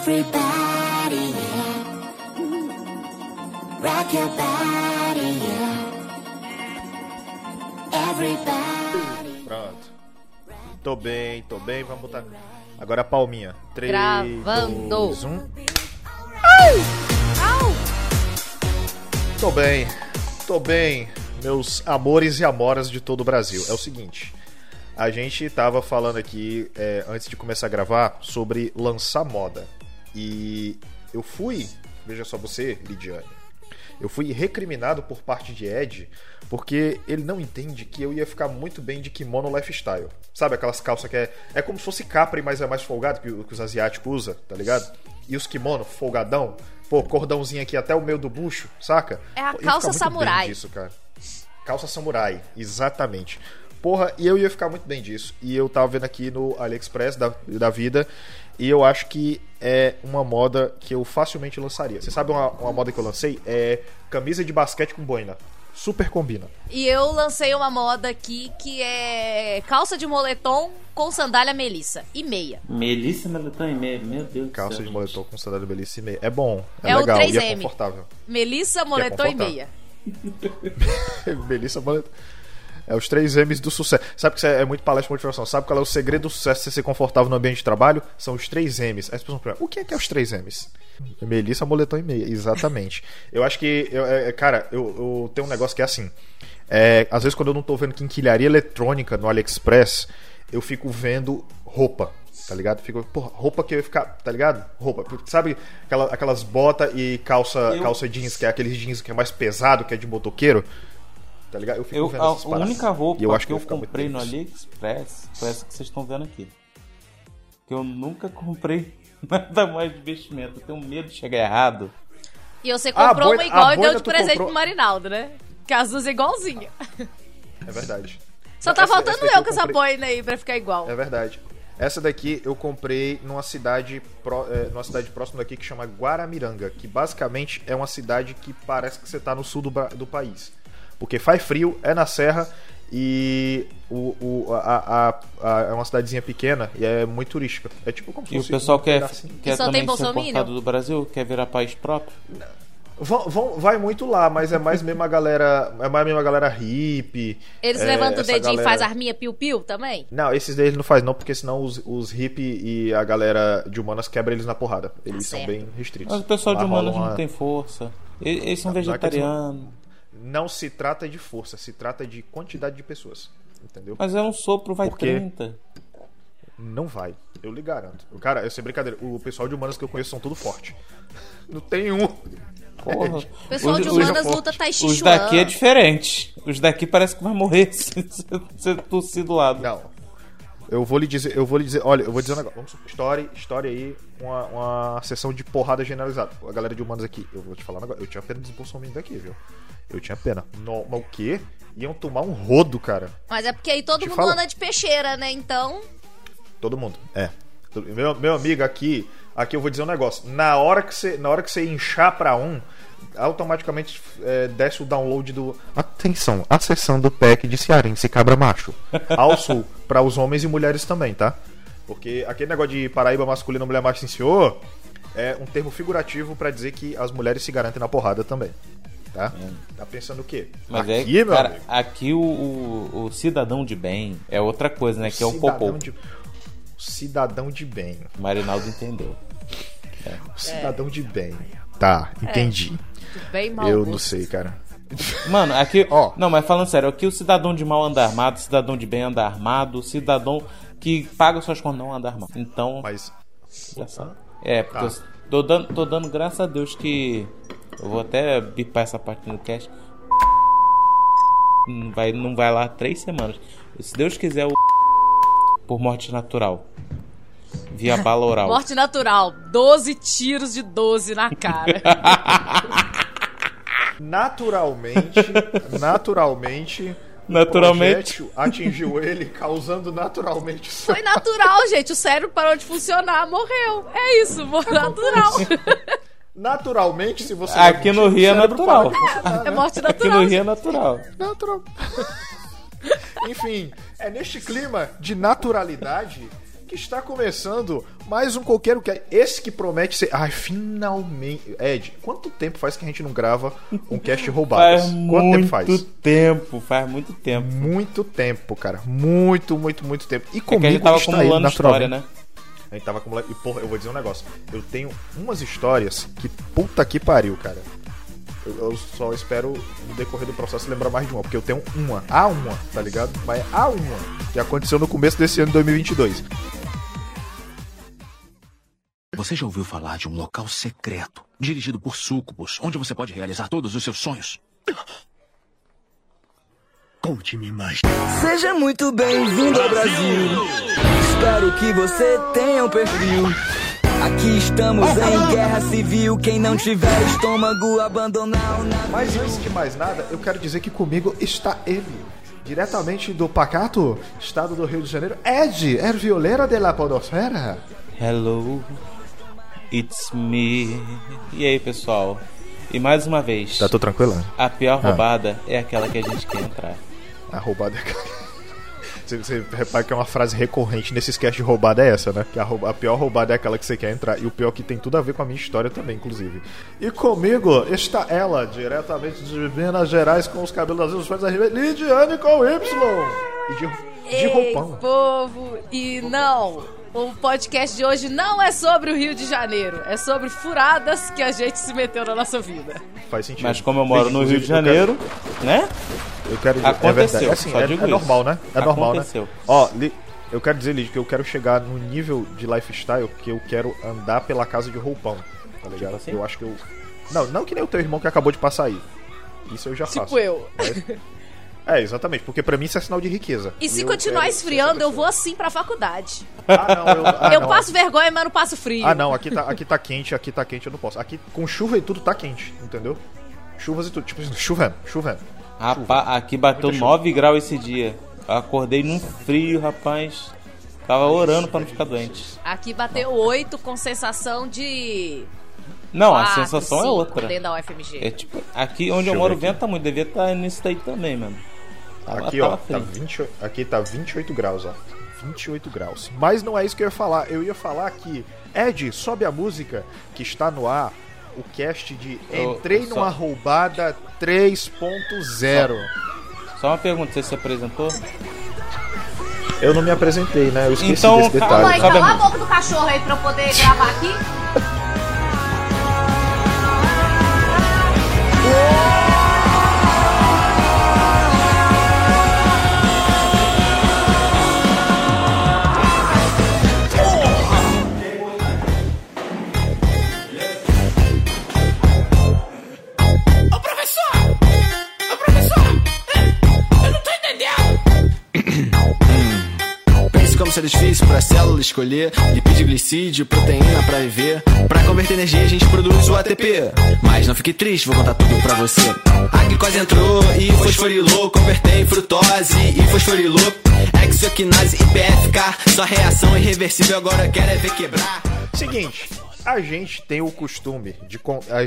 Everybody, yeah. Rock your body, yeah. Everybody. Pronto. Tô bem, tô bem. Vamos botar. Agora a palminha. 3, Gravando. 2, 1. Tô bem, tô bem, meus amores e amoras de todo o Brasil. É o seguinte, a gente tava falando aqui, é, antes de começar a gravar, sobre lançar moda. E eu fui, veja só você, Lidiane, eu fui recriminado por parte de Ed, porque ele não entende que eu ia ficar muito bem de kimono lifestyle. Sabe aquelas calças que é, é como se fosse capri, mas é mais folgado que, que os asiáticos usam, tá ligado? E os kimono folgadão, pô, cordãozinho aqui até o meio do bucho, saca? É a calça samurai. disso, cara. Calça samurai, exatamente. Porra, e eu ia ficar muito bem disso. E eu tava vendo aqui no AliExpress da, da vida. E eu acho que é uma moda que eu facilmente lançaria. Você sabe uma, uma moda que eu lancei? É camisa de basquete com boina. Super combina. E eu lancei uma moda aqui que é calça de moletom com sandália melissa e meia. Melissa Meleton e meia, meu Deus do Calça céu. de moletom com sandália belíssima e meia. É bom, é, É o legal e é 3M. confortável. Melissa, moletom e confortável. meia. Melissa Moletom. É os três M's do sucesso. Sabe que é é muito palestra de motivação. Sabe qual é o segredo do sucesso de ser confortável no ambiente de trabalho? São os três M's. Aí as pessoas perguntam, o que é que é os três M's? Melissa, moletom e meia. Exatamente. eu acho que, eu, é, cara, eu, eu tenho um negócio que é assim. É, às vezes quando eu não tô vendo quinquilharia eletrônica no AliExpress, eu fico vendo roupa. Tá ligado? Fico, porra, roupa que eu ia ficar, tá ligado? Roupa. Sabe aquela- aquelas botas e calça, Eu- calça jeans, que é aqueles jeans que é mais pesado, que é de motoqueiro? Tá ligado? Eu fico Eu, vendo a, essas a paradas. única roupa eu acho que eu ficar muito comprei no. AliExpress foi essa que vocês estão vendo aqui. Que eu nunca comprei nada mais de vestimento. Eu tenho medo de chegar errado. E você comprou boina- uma igual e deu de presente comprou- pro Marinaldo, né? Que as duas é igualzinha. É verdade. Só tá Essa- faltando essa eu eu com essa boina aí pra ficar igual. É verdade. Essa daqui eu comprei numa cidade, pró- é, numa cidade próxima daqui que chama Guaramiranga, que basicamente é uma cidade que parece que você tá no sul do, do país. Porque faz frio, é na serra e o, o- a, a- a- é uma cidadezinha pequena e é muito turística. É tipo como se E o fosse pessoal um quer, pedacinho. quer só também ser importado do Brasil, quer virar país próprio. Vão, vão- vai muito lá, mas é mais mesmo a galera. É mais mesmo a galera hippie. Eles é, levantam o dedinho galera- e faz arminha piu-piu também? Não, esses daí ele não faz não, porque senão os, os hippie e a galera de humanas quebra eles na porrada. Eles Tá são certo. bem restritos. Mas o pessoal de Lá humanos rola uma- não tem força. Eles, eles são é vegetarianos. Não se trata de força, se trata de quantidade de pessoas. Entendeu? Mas é um sopro, vai Por quê? 30. Não vai, eu lhe garanto. Cara, eu sei brincadeira, o pessoal de humanas que eu conheço são tudo forte. Não tem um. Porra. O pessoal Os- de humanas luta Tai Chi Os daqui é diferente. Os daqui parece que vai morrer se você tossir do lado. Não. Eu vou lhe dizer, eu vou lhe dizer, olha, eu vou dizer um negócio. Vamos supor, história, história aí, uma, uma sessão de porrada generalizada. A galera de humanos aqui, eu vou te falar um negócio. Eu tinha pena dos bolsominions daqui, viu? Eu tinha pena. No, mas o quê? Iam tomar um rodo, cara. Mas é porque aí todo Te mundo fala. anda de peixeira, né? Então. Todo mundo. É. Meu, meu amigo, aqui, aqui eu vou dizer um negócio. Na hora que você, na hora que você inchar pra um, automaticamente é, desce o download do. Atenção, a sessão do pack de cearense cabra macho. Ao sul, para os homens e mulheres também, tá? Porque aquele negócio de Paraíba masculino, mulher macho, sim senhor, é um termo figurativo pra dizer que as mulheres se garantem na porrada também. Tá? Tá pensando o quê? Mas aqui, é, meu cara, amigo. aqui o, o, o cidadão de bem é outra coisa, né? Que é o cidadão popô. de cidadão de bem. O Marinaldo entendeu. Cidadão de bem. Tá, entendi. Bem mal. Eu gosto. não sei, cara. Mano, aqui. Ó. Não, mas falando sério, aqui o cidadão de mal anda armado, o cidadão de bem anda armado, o cidadão que paga suas contas não anda armado. Então, Mas. É, porque Tá. eu tô dando, tô dando graças a Deus que. Eu vou até bipar essa parte no cast. Não vai, não vai lá três semanas. Se Deus quiser, o. Por morte natural. Via bala oral. Morte natural. 12 tiros de 12 na cara. Naturalmente. naturalmente. o Naturalmente. atingiu ele, causando naturalmente. Foi natural, gente. O cérebro parou de funcionar, morreu. É isso, morreu natural. Naturalmente, se você. Aqui no Rio é natural. É né? morte Aqui natural. no Rio é natural. Natural. Enfim, é neste clima de naturalidade que está começando mais um Coqueiro que Esse que promete ser. Ai, finalmente. Ed, quanto tempo faz que a gente não grava um cast roubadas? Faz quanto muito tempo faz? tempo, faz muito tempo. Muito tempo, cara. Muito, muito, muito tempo. E É que a gente tava está ele história, né? A gente tava acumulando. E, porra, eu vou dizer um negócio. Eu tenho umas histórias que puta que pariu, cara. Eu, eu só espero no decorrer do processo lembrar mais de uma, porque eu tenho uma. A uma, tá ligado? Mas a uma que aconteceu no começo desse ano de 2022. Você já ouviu falar de um local secreto, dirigido por súcubos, onde você pode realizar todos os seus sonhos? Conte-me mais. Seja muito bem-vindo ao Brasil. Espero que você tenha um perfil. Aqui estamos em guerra civil. Quem não tiver estômago, abandonar o navio. Mas antes de mais nada, eu quero dizer que comigo está ele. Diretamente do Pacato, estado do Rio de Janeiro, Ed, er violeira de la podosfera. Hello, it's me. E aí, pessoal? E mais uma vez, Tá tudo tranquilo? a pior Ah. roubada é aquela que a gente quer entrar. A roubada é. Você, você repara que é uma frase recorrente nesses cast de roubada é essa, né? Que a, rouba- a pior roubada é aquela que você quer entrar. E o pior que tem tudo a ver com a minha história também, inclusive. E comigo está ela, diretamente de Minas Gerais, com os cabelos azuis, os pés da Lidiane com Y. E de, de Ei, roupão. povo! E não, o podcast de hoje não é sobre o Rio de Janeiro, é sobre furadas que a gente se meteu na nossa vida. Faz sentido. Mas como eu moro no Rio de Janeiro, né? Eu quero dizer, Aconteceu, é verdade. Assim, é, é normal, né? É normal, Aconteceu. né? Ó, Li, eu quero dizer, Lid, que eu quero chegar no nível de lifestyle que eu quero andar pela casa de roupão, tá ligado? assim? Eu acho que eu. Não, não que nem o teu irmão que acabou de passar aí. Isso eu já faço. Tipo eu. É, exatamente, porque pra mim isso é sinal de riqueza. E se eu continuar esfriando, eu vou assim pra faculdade. Ah, não, eu, ah, eu não. passo vergonha, mas não passo frio. Ah, não, aqui tá, aqui tá quente, aqui tá quente, eu não posso. Aqui com chuva e tudo tá quente, entendeu? Chuvas e tudo, tipo assim, chovendo, chovendo. Rapaz, aqui bateu Muita chuva. 9 graus esse dia. Eu acordei num frio, rapaz. Tava orando pra não ficar doente. Aqui bateu 8 com sensação de. Não, a quatro, sensação é cinco outra. Dentro da UFMG. É tipo, aqui onde Deixa eu eu moro ver venta muito, devia estar nisso daí também, mano. Tava- Aqui, tava ó, tá frio. 20, aqui tá 28 graus, ó. 28 graus. Mas não é isso que eu ia falar. Eu ia falar que, Ed, sobe a música que está no ar, o cast de Eu- Entrei só- numa roubada 3.0. Só uma pergunta, você se apresentou? Eu não me apresentei, né? Eu esqueci Então, desse calma detalhe. Mãe, Sobe a cala a boca do cachorro aí pra eu poder gravar aqui. Pra célula escolher lipídio, glicídio, proteína pra viver. Pra converter energia a gente produz o ATP. Mas não fique triste, vou contar tudo pra você. A glicose entrou e fosforilou, converteu em frutose e fosforilou. Exoquinase e PFK, sua reação irreversível, agora eu quero é ver quebrar. Seguinte, a gente tem o costume de.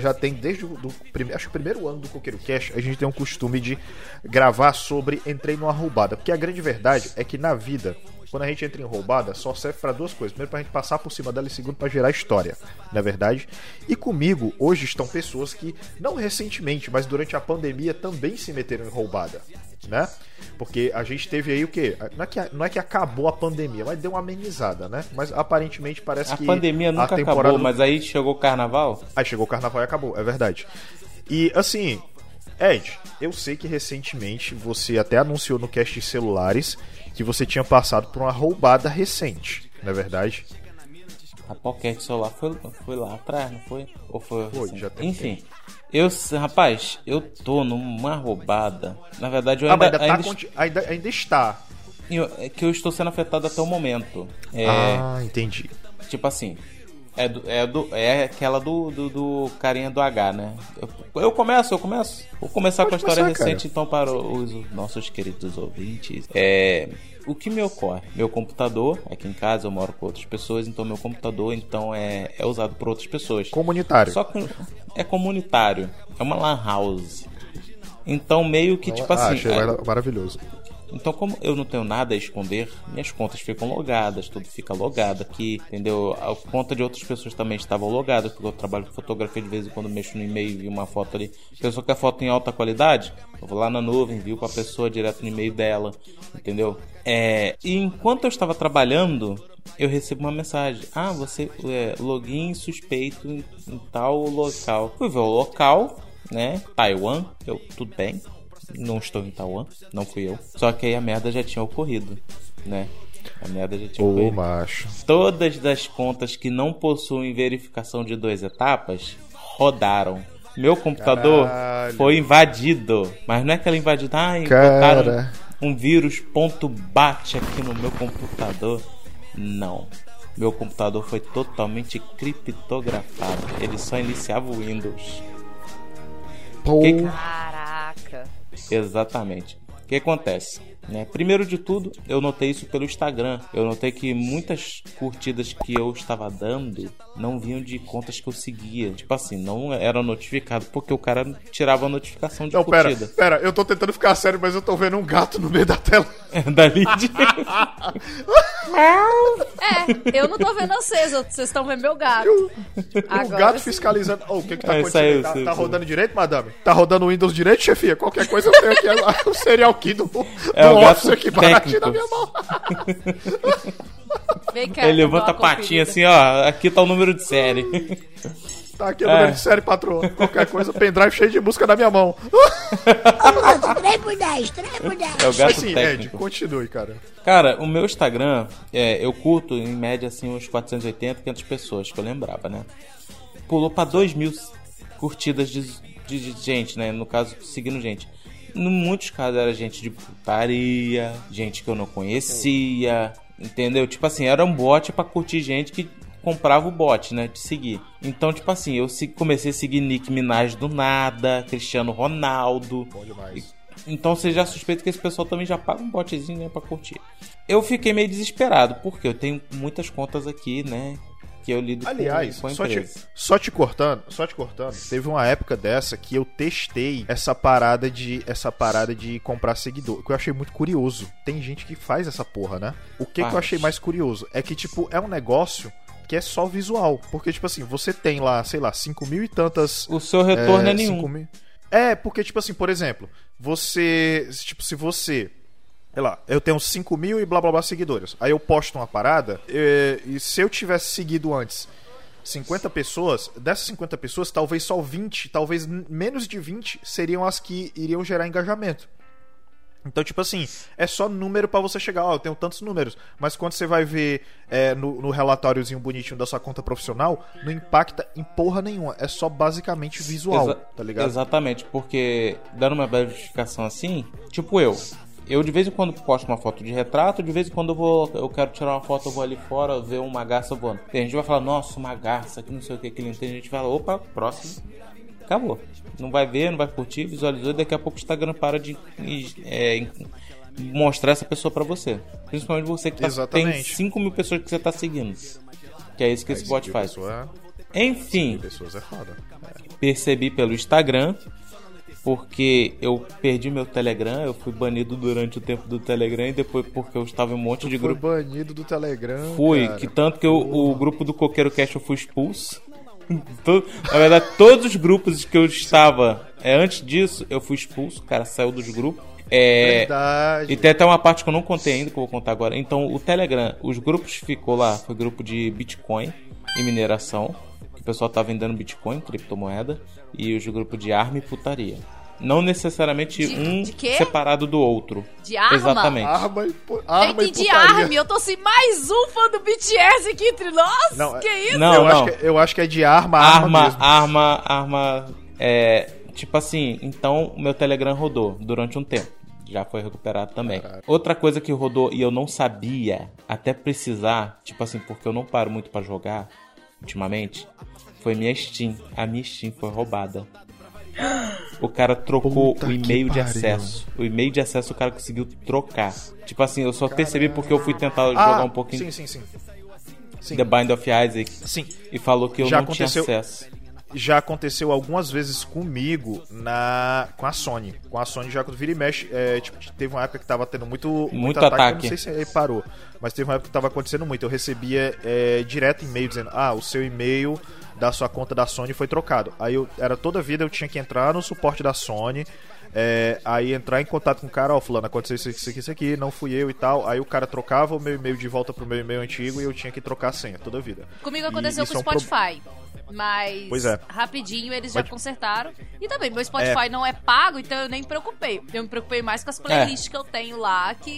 Já tem desde o do prime- acho o primeiro ano do Coqueiro Cash, a gente tem o costume de gravar sobre Entrei numa roubada. Porque a grande verdade é que na vida, quando a gente entra em roubada, só serve pra duas coisas. Primeiro, pra gente passar por cima dela e segundo, pra gerar história. Não é verdade? E comigo, hoje estão pessoas que, não recentemente, mas durante a pandemia também se meteram em roubada. Né? Porque a gente teve aí o quê? Não é, que, não é que acabou a pandemia, mas deu uma amenizada, né? Mas aparentemente parece A que. pandemia nunca a temporada acabou, mas aí chegou o carnaval. Aí chegou o carnaval e acabou, é verdade. E assim, Ed, eu sei que recentemente você até anunciou no cast de celulares que você tinha passado por uma roubada recente, não é verdade? A Pocket celular foi, foi lá atrás, não foi? Ou foi? Foi, assim? já tem Enfim, eu, rapaz, eu tô numa roubada. Na verdade, eu ah, ainda, ainda, tá ainda, conti- ainda, ainda está. eu- é que eu estou sendo afetado até o momento. É, Ah, entendi. Tipo assim, é, do, é, do, é aquela do, do, do carinha do H, né? Eu, eu começo, eu começo. Vou começar Pode com a história começar, recente, então, para os nossos queridos ouvintes. É, o que me ocorre? Meu computador, aqui em casa eu moro com outras pessoas, então meu computador então é, é usado por outras pessoas. Comunitário. Só que é comunitário, é uma lan house. Então meio que tipo ah, assim, achei é- mara- maravilhoso. Então, como eu não tenho nada a esconder, minhas contas ficam logadas, tudo fica logado aqui, entendeu? A conta de outras pessoas também estavam logadas, porque eu trabalho com fotografia de vez em quando mexo no e-mail e uma foto ali. Pessoa quer foto em alta qualidade, eu vou lá na nuvem, envio pra pessoa direto no e-mail dela, entendeu? É, e enquanto eu estava trabalhando, eu recebo uma mensagem: Ah, você é login suspeito em, em tal local. Fui ver o local, né? Taiwan, eu tudo bem. Não estou em Taiwan, não fui eu. Só que aí a merda já tinha ocorrido, né? A merda já tinha Ô, ocorrido. macho. Todas as contas que não possuem verificação de duas etapas rodaram. Meu computador Caralho. foi invadido. Mas não é aquela invadida, ah, Cara. botaram um vírus ponto bate aqui no meu computador. Não. Meu computador foi totalmente criptografado. Ele só iniciava o Windows. Pô, Que que- Caraca. Exatamente. O que acontece? Né? Primeiro de tudo, eu notei isso pelo Instagram. Eu notei que muitas curtidas que eu estava dando não vinham de contas que eu seguia. Tipo assim, não era notificado, porque o cara tirava a notificação de Não, pera, curtida. pera, eu tô tentando ficar sério, mas eu tô vendo um gato no meio da tela. da lead. É, eu não tô vendo vocês, vocês estão vendo meu gato. o Agora gato sim. fiscalizando. Oh, o que que tá É, acontecendo? saiu, tá saiu, tá saiu. rodando direito, madame? Tá rodando o Windows direito, chefia? Qualquer coisa eu tenho aqui agora. O serial key do, do É o gato office aqui baratinho técnico. na minha mão. Vem cá, Ele levanta a patinha conferida. assim, ó. Aqui tá o número de série. Tá aqui o número É. de série, patroa. Qualquer coisa, pendrive cheio de música na minha mão. 3 por 10, 3 por 10. É o gato Assim, Ed, técnico. continue, cara. Cara, o meu Instagram, é, eu curto em média assim uns 480, 500 pessoas, que eu lembrava, né? Pulou pra 2 mil curtidas de, de- de gente, né? No caso, seguindo gente. Em muitos casos era gente de putaria, gente que eu não conhecia, entendeu? Tipo assim, era um bot pra curtir gente que comprava o bot, né? De seguir. Então, tipo assim, eu se- comecei a seguir Nick Minaj do nada, Cristiano Ronaldo. Bom demais. Então você já suspeita que esse pessoal também já paga um botzinho né, pra curtir. Eu fiquei meio desesperado, porque eu tenho muitas contas aqui, né? Que eu lido com- Aliás, com, a só te, só te cortando, só te cortando. Teve uma época dessa que eu testei essa parada de essa parada de comprar seguidor, que eu achei muito curioso. Tem gente que faz essa porra, né? O que, que eu achei mais curioso é que tipo é um negócio que é só visual, porque tipo assim, você tem lá, sei lá, 5 mil e tantas O seu retorno é, nenhum. 5 mil- É, porque, tipo assim, por exemplo, você. Tipo, se você. Sei lá, eu tenho 5 mil e blá blá blá seguidores. Aí eu posto uma parada. eh, E, se eu tivesse seguido antes 50 pessoas, dessas 50 pessoas, talvez só 20, talvez menos de 20 seriam as que iriam gerar engajamento. Então, tipo assim, é só número pra você chegar, ó, eu tenho tantos números. Mas quando você vai ver é, no, no relatóriozinho bonitinho da sua conta profissional, não impacta em porra nenhuma. É só basicamente visual, Exa- tá ligado? Exatamente, porque dando uma verificação assim, tipo eu. Eu de vez em quando posto uma foto de retrato, de vez em quando eu vou, eu quero tirar uma foto, eu vou ali fora ver uma garça voando. Tem gente que vai falar, nossa, uma garça, que não sei o que, que não tem gente que fala, opa, próximo. Acabou. Não vai ver, não vai curtir, visualizou e daqui a pouco o Instagram para de é, mostrar essa pessoa pra você. Principalmente você que tá, tem Exatamente. 5 mil pessoas que você tá seguindo. Que é isso que esse bot faz. Pessoa, Enfim, pessoas é percebi pelo Instagram, porque eu perdi meu Telegram, eu fui banido durante o tempo do Telegram e depois porque eu estava em um monte de Foi grupo. banido do Telegram. Fui, cara. que tanto que eu- o grupo do Coqueiro Cash eu fui expulso. Na verdade, todos os grupos que eu estava é, antes disso, eu fui expulso, o cara saiu dos grupos. É, Verdade. e tem até uma parte que eu não contei ainda, que eu vou contar agora. Então, o Telegram, os grupos ficou lá, foi grupo de Bitcoin e mineração, o pessoal tá vendendo Bitcoin, criptomoeda, e os grupos de arma e putaria. Não necessariamente De- um de separado do outro. De arma? Exatamente. Arma e, pu- Eu arma e putaria. Army, eu tô assim, mais um fã do BTS aqui entre nós? Não, que isso? Não, eu, não. Acho que, eu acho que é de arma, arma, arma, mesmo. arma, arma, é, tipo assim, então o meu Telegram rodou durante um tempo. Já foi recuperado também. Outra coisa que rodou e eu não sabia, até precisar, tipo assim, porque eu não paro muito pra jogar ultimamente, foi minha Steam. A minha Steam foi roubada. O cara trocou Puta o e-mail de acesso. O e-mail de acesso o cara conseguiu trocar. Tipo assim, eu só percebi porque eu fui tentar Ah, jogar um pouquinho Sim, sim, sim. Sim. The Bind of Isaac Sim. e falou que eu Já não aconteceu- tinha acesso. Já aconteceu algumas vezes comigo na com a Sony. Com a Sony já quando vira e mexe, é, tipo, teve uma época que tava tendo muito, muito, Muito ataque, ataque. Eu não sei se ele parou, mas teve uma época que tava acontecendo muito. Eu recebia é, direto e-mail dizendo: "Ah, o seu e-mail da sua conta da Sony foi trocado". Aí eu era toda vida eu tinha que entrar no suporte da Sony, é, aí entrar em contato com o cara, ó, fulano, aconteceu isso, isso aqui, isso aqui, não fui eu e tal. Aí o cara trocava o meu e-mail de volta pro meu e-mail antigo e eu tinha que trocar a senha toda a vida. Comigo E aconteceu com o é um pro- Spotify. Mas Pois é. rapidinho eles já consertaram. E também, meu Spotify não é pago, então eu nem me preocupei. Eu me preocupei mais com as playlists que eu tenho lá, que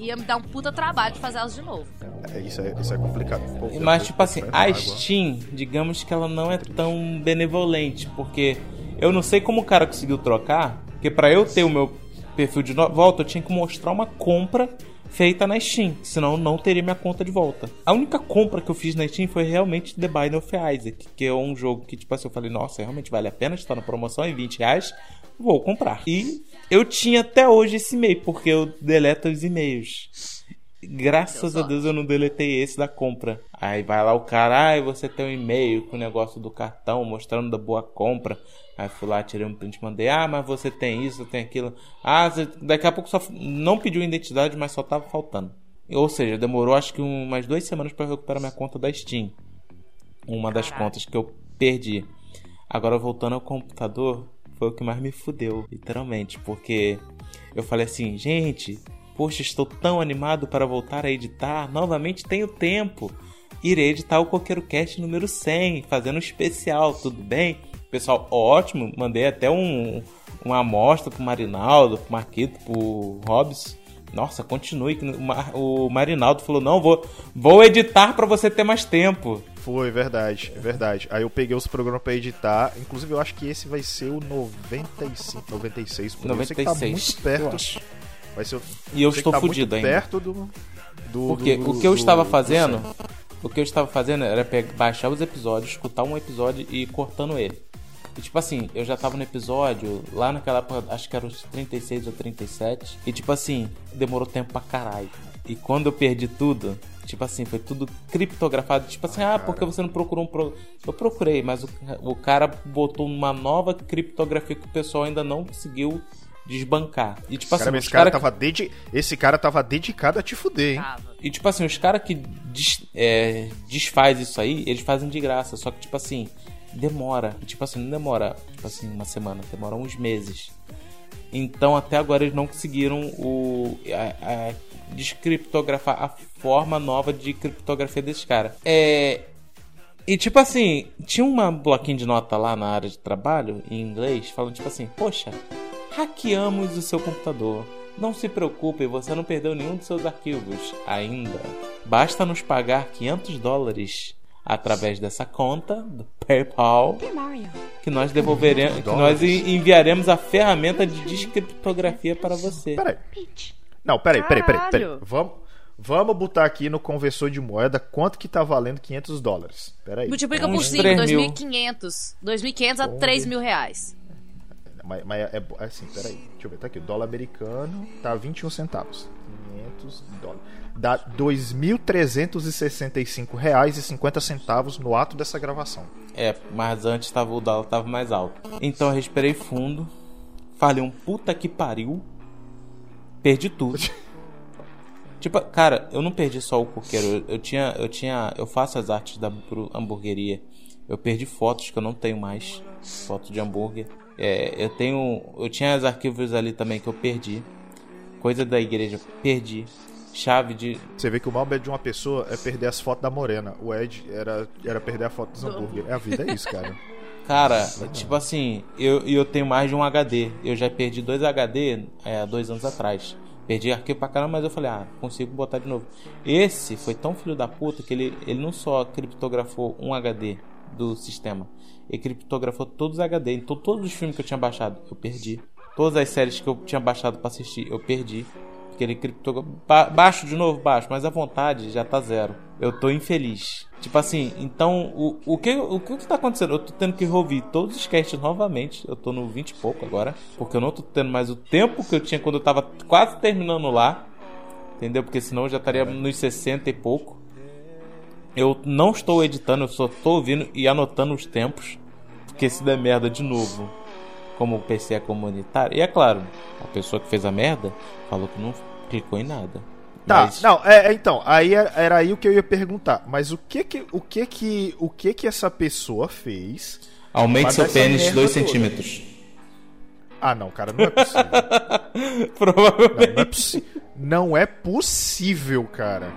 ia me dar um puta trabalho de fazer elas de novo. É, isso, é, isso é complicado. Pô, Mas, tipo assim, a. Steam, digamos que ela não é tão benevolente, porque eu não sei como o cara conseguiu trocar, porque pra eu ter o meu perfil de volta, eu tinha que mostrar uma compra feita na Steam, senão eu não teria minha conta de volta. A única compra que eu fiz na Steam foi realmente The Binding of Isaac, que é um jogo que, tipo assim, eu falei, nossa, realmente vale a pena, está na promoção em 20 reais, vou comprar. E eu tinha até hoje esse e-mail, porque eu deleto os e-mails. Graças a Deus eu não deletei esse da compra. Aí vai lá o cara, ai, você tem um e-mail com o negócio do cartão mostrando da boa compra. Aí fui lá, tirei um print, mandei, ah, mas você tem isso, tem aquilo. Ah, daqui a pouco só não pediu identidade, mas só tava faltando. Ou seja, demorou acho que um- umas duas semanas para recuperar minha conta da Steam. Uma das contas que eu perdi. Agora voltando ao computador, foi o que mais me fudeu, literalmente, porque eu falei assim, gente, poxa, estou tão animado para voltar a editar, novamente tenho tempo. Irei editar o Coqueiro Cast número 100, fazendo um especial, tudo bem? Pessoal, ótimo, mandei até um, uma amostra pro Marinaldo, pro Marquito, pro Hobbs. Nossa, continue. O, Mar- o Marinaldo falou: não, vou, vou editar para você ter mais tempo. Foi, verdade, é verdade. Aí eu peguei os programas pra editar. Inclusive, eu acho que esse vai ser o 95, 96. Por aí. Eu sei que tá 96, muito perto. Vai ser, E eu estou tá fudido ainda. perto do. do Porque do- o que eu do- estava do fazendo, o que eu estava fazendo era pegar, baixar os episódios, escutar um episódio e ir cortando ele. E tipo assim, eu já tava no episódio, lá naquela época, acho que era os 36 ou 37, e tipo assim, demorou tempo pra caralho. E quando eu perdi tudo, tipo assim, foi tudo criptografado. Tipo assim, ah, porque você não procurou um pro... Eu procurei, mas o, o cara botou uma nova criptografia que o pessoal ainda não conseguiu desbancar. E tipo assim, Cara, esse cara, cara que- tava dedi... esse cara tava dedicado a te fuder, hein? E tipo assim, os caras que des, é, desfaz isso aí, eles fazem de graça. Só que, tipo assim, demora. E, Tipo assim, não demora, tipo assim, uma semana, demora uns meses. Então até agora eles não conseguiram o. A, a descriptografar a forma nova de criptografia desse cara. É. E tipo assim, tinha uma bloquinho de nota lá na área de trabalho, em inglês, falando tipo assim, poxa, hackeamos o seu computador. Não se preocupe, você não perdeu nenhum dos seus arquivos ainda. Basta nos pagar 500 dólares através dessa conta do PayPal que nós devolveremos, que nós en- enviaremos a ferramenta de descriptografia para você. Peraí. Não, peraí, peraí, peraí, peraí. Vamos, vamos botar aqui no conversor de moeda quanto que tá valendo 500 dólares. Peraí. Multiplica por Uns 5, 3 mil. 2.500. 2.500 a 3 mil reais. Mas, mas é, é assim, peraí. Deixa eu ver, tá aqui. O dólar americano tá 21 centavos. 500 dólares. Dá 2.365 reais e 50 centavos no ato dessa gravação. É, mas antes tava, o dólar tava mais alto. Então eu respirei fundo, falei um puta que pariu, perdi tudo. tipo, cara, eu não perdi só o coqueiro, eu, eu tinha, eu tinha, eu faço as artes da hambur- hamburgueria. Eu perdi fotos que eu não tenho mais, foto de hambúrguer. É, eu tenho, eu tinha os arquivos ali também que eu perdi. Coisa da igreja, perdi. Chave de Você vê que o mal medo de uma pessoa é perder as fotos da morena. O Ed era, era perder a foto dos hambúrguer. É a vida, é isso, cara. Cara, tipo assim, eu, eu tenho mais de um HD. Eu já perdi dois HD é, há dois anos atrás. Perdi arquivo pra caramba, mas eu falei, ah, consigo botar de novo. Esse foi tão filho da puta que ele, ele não só criptografou um HD do sistema, ele criptografou todos os HD. Então todos os filmes que eu tinha baixado, eu perdi. Todas as séries que eu tinha baixado pra assistir, eu perdi. Porque ele criptografou. Ba baixo de novo, baixo, mas a vontade já tá zero. Eu tô infeliz. Tipo assim, então, o, o, que, o que que tá acontecendo? Eu tô tendo que ouvir todos os casts novamente. Eu tô no 20 e pouco agora. Porque eu não tô tendo mais o tempo que eu tinha quando eu tava quase terminando lá. Entendeu? Porque senão eu já estaria nos 60 e pouco. Eu não estou editando, eu só estou ouvindo e anotando os tempos. Porque se der merda de novo, como o PC é comunitário. E é claro, a pessoa que fez a merda falou que não clicou em nada. Tá, Mas- não, é, é, então, aí era, era aí o que eu ia perguntar. Mas o que que, o que que, o que que essa pessoa fez? Aumente seu pênis merda 2 toda. centímetros. Ah, não, cara, não é possível. Provavelmente. Não é, possi- não é possível, cara.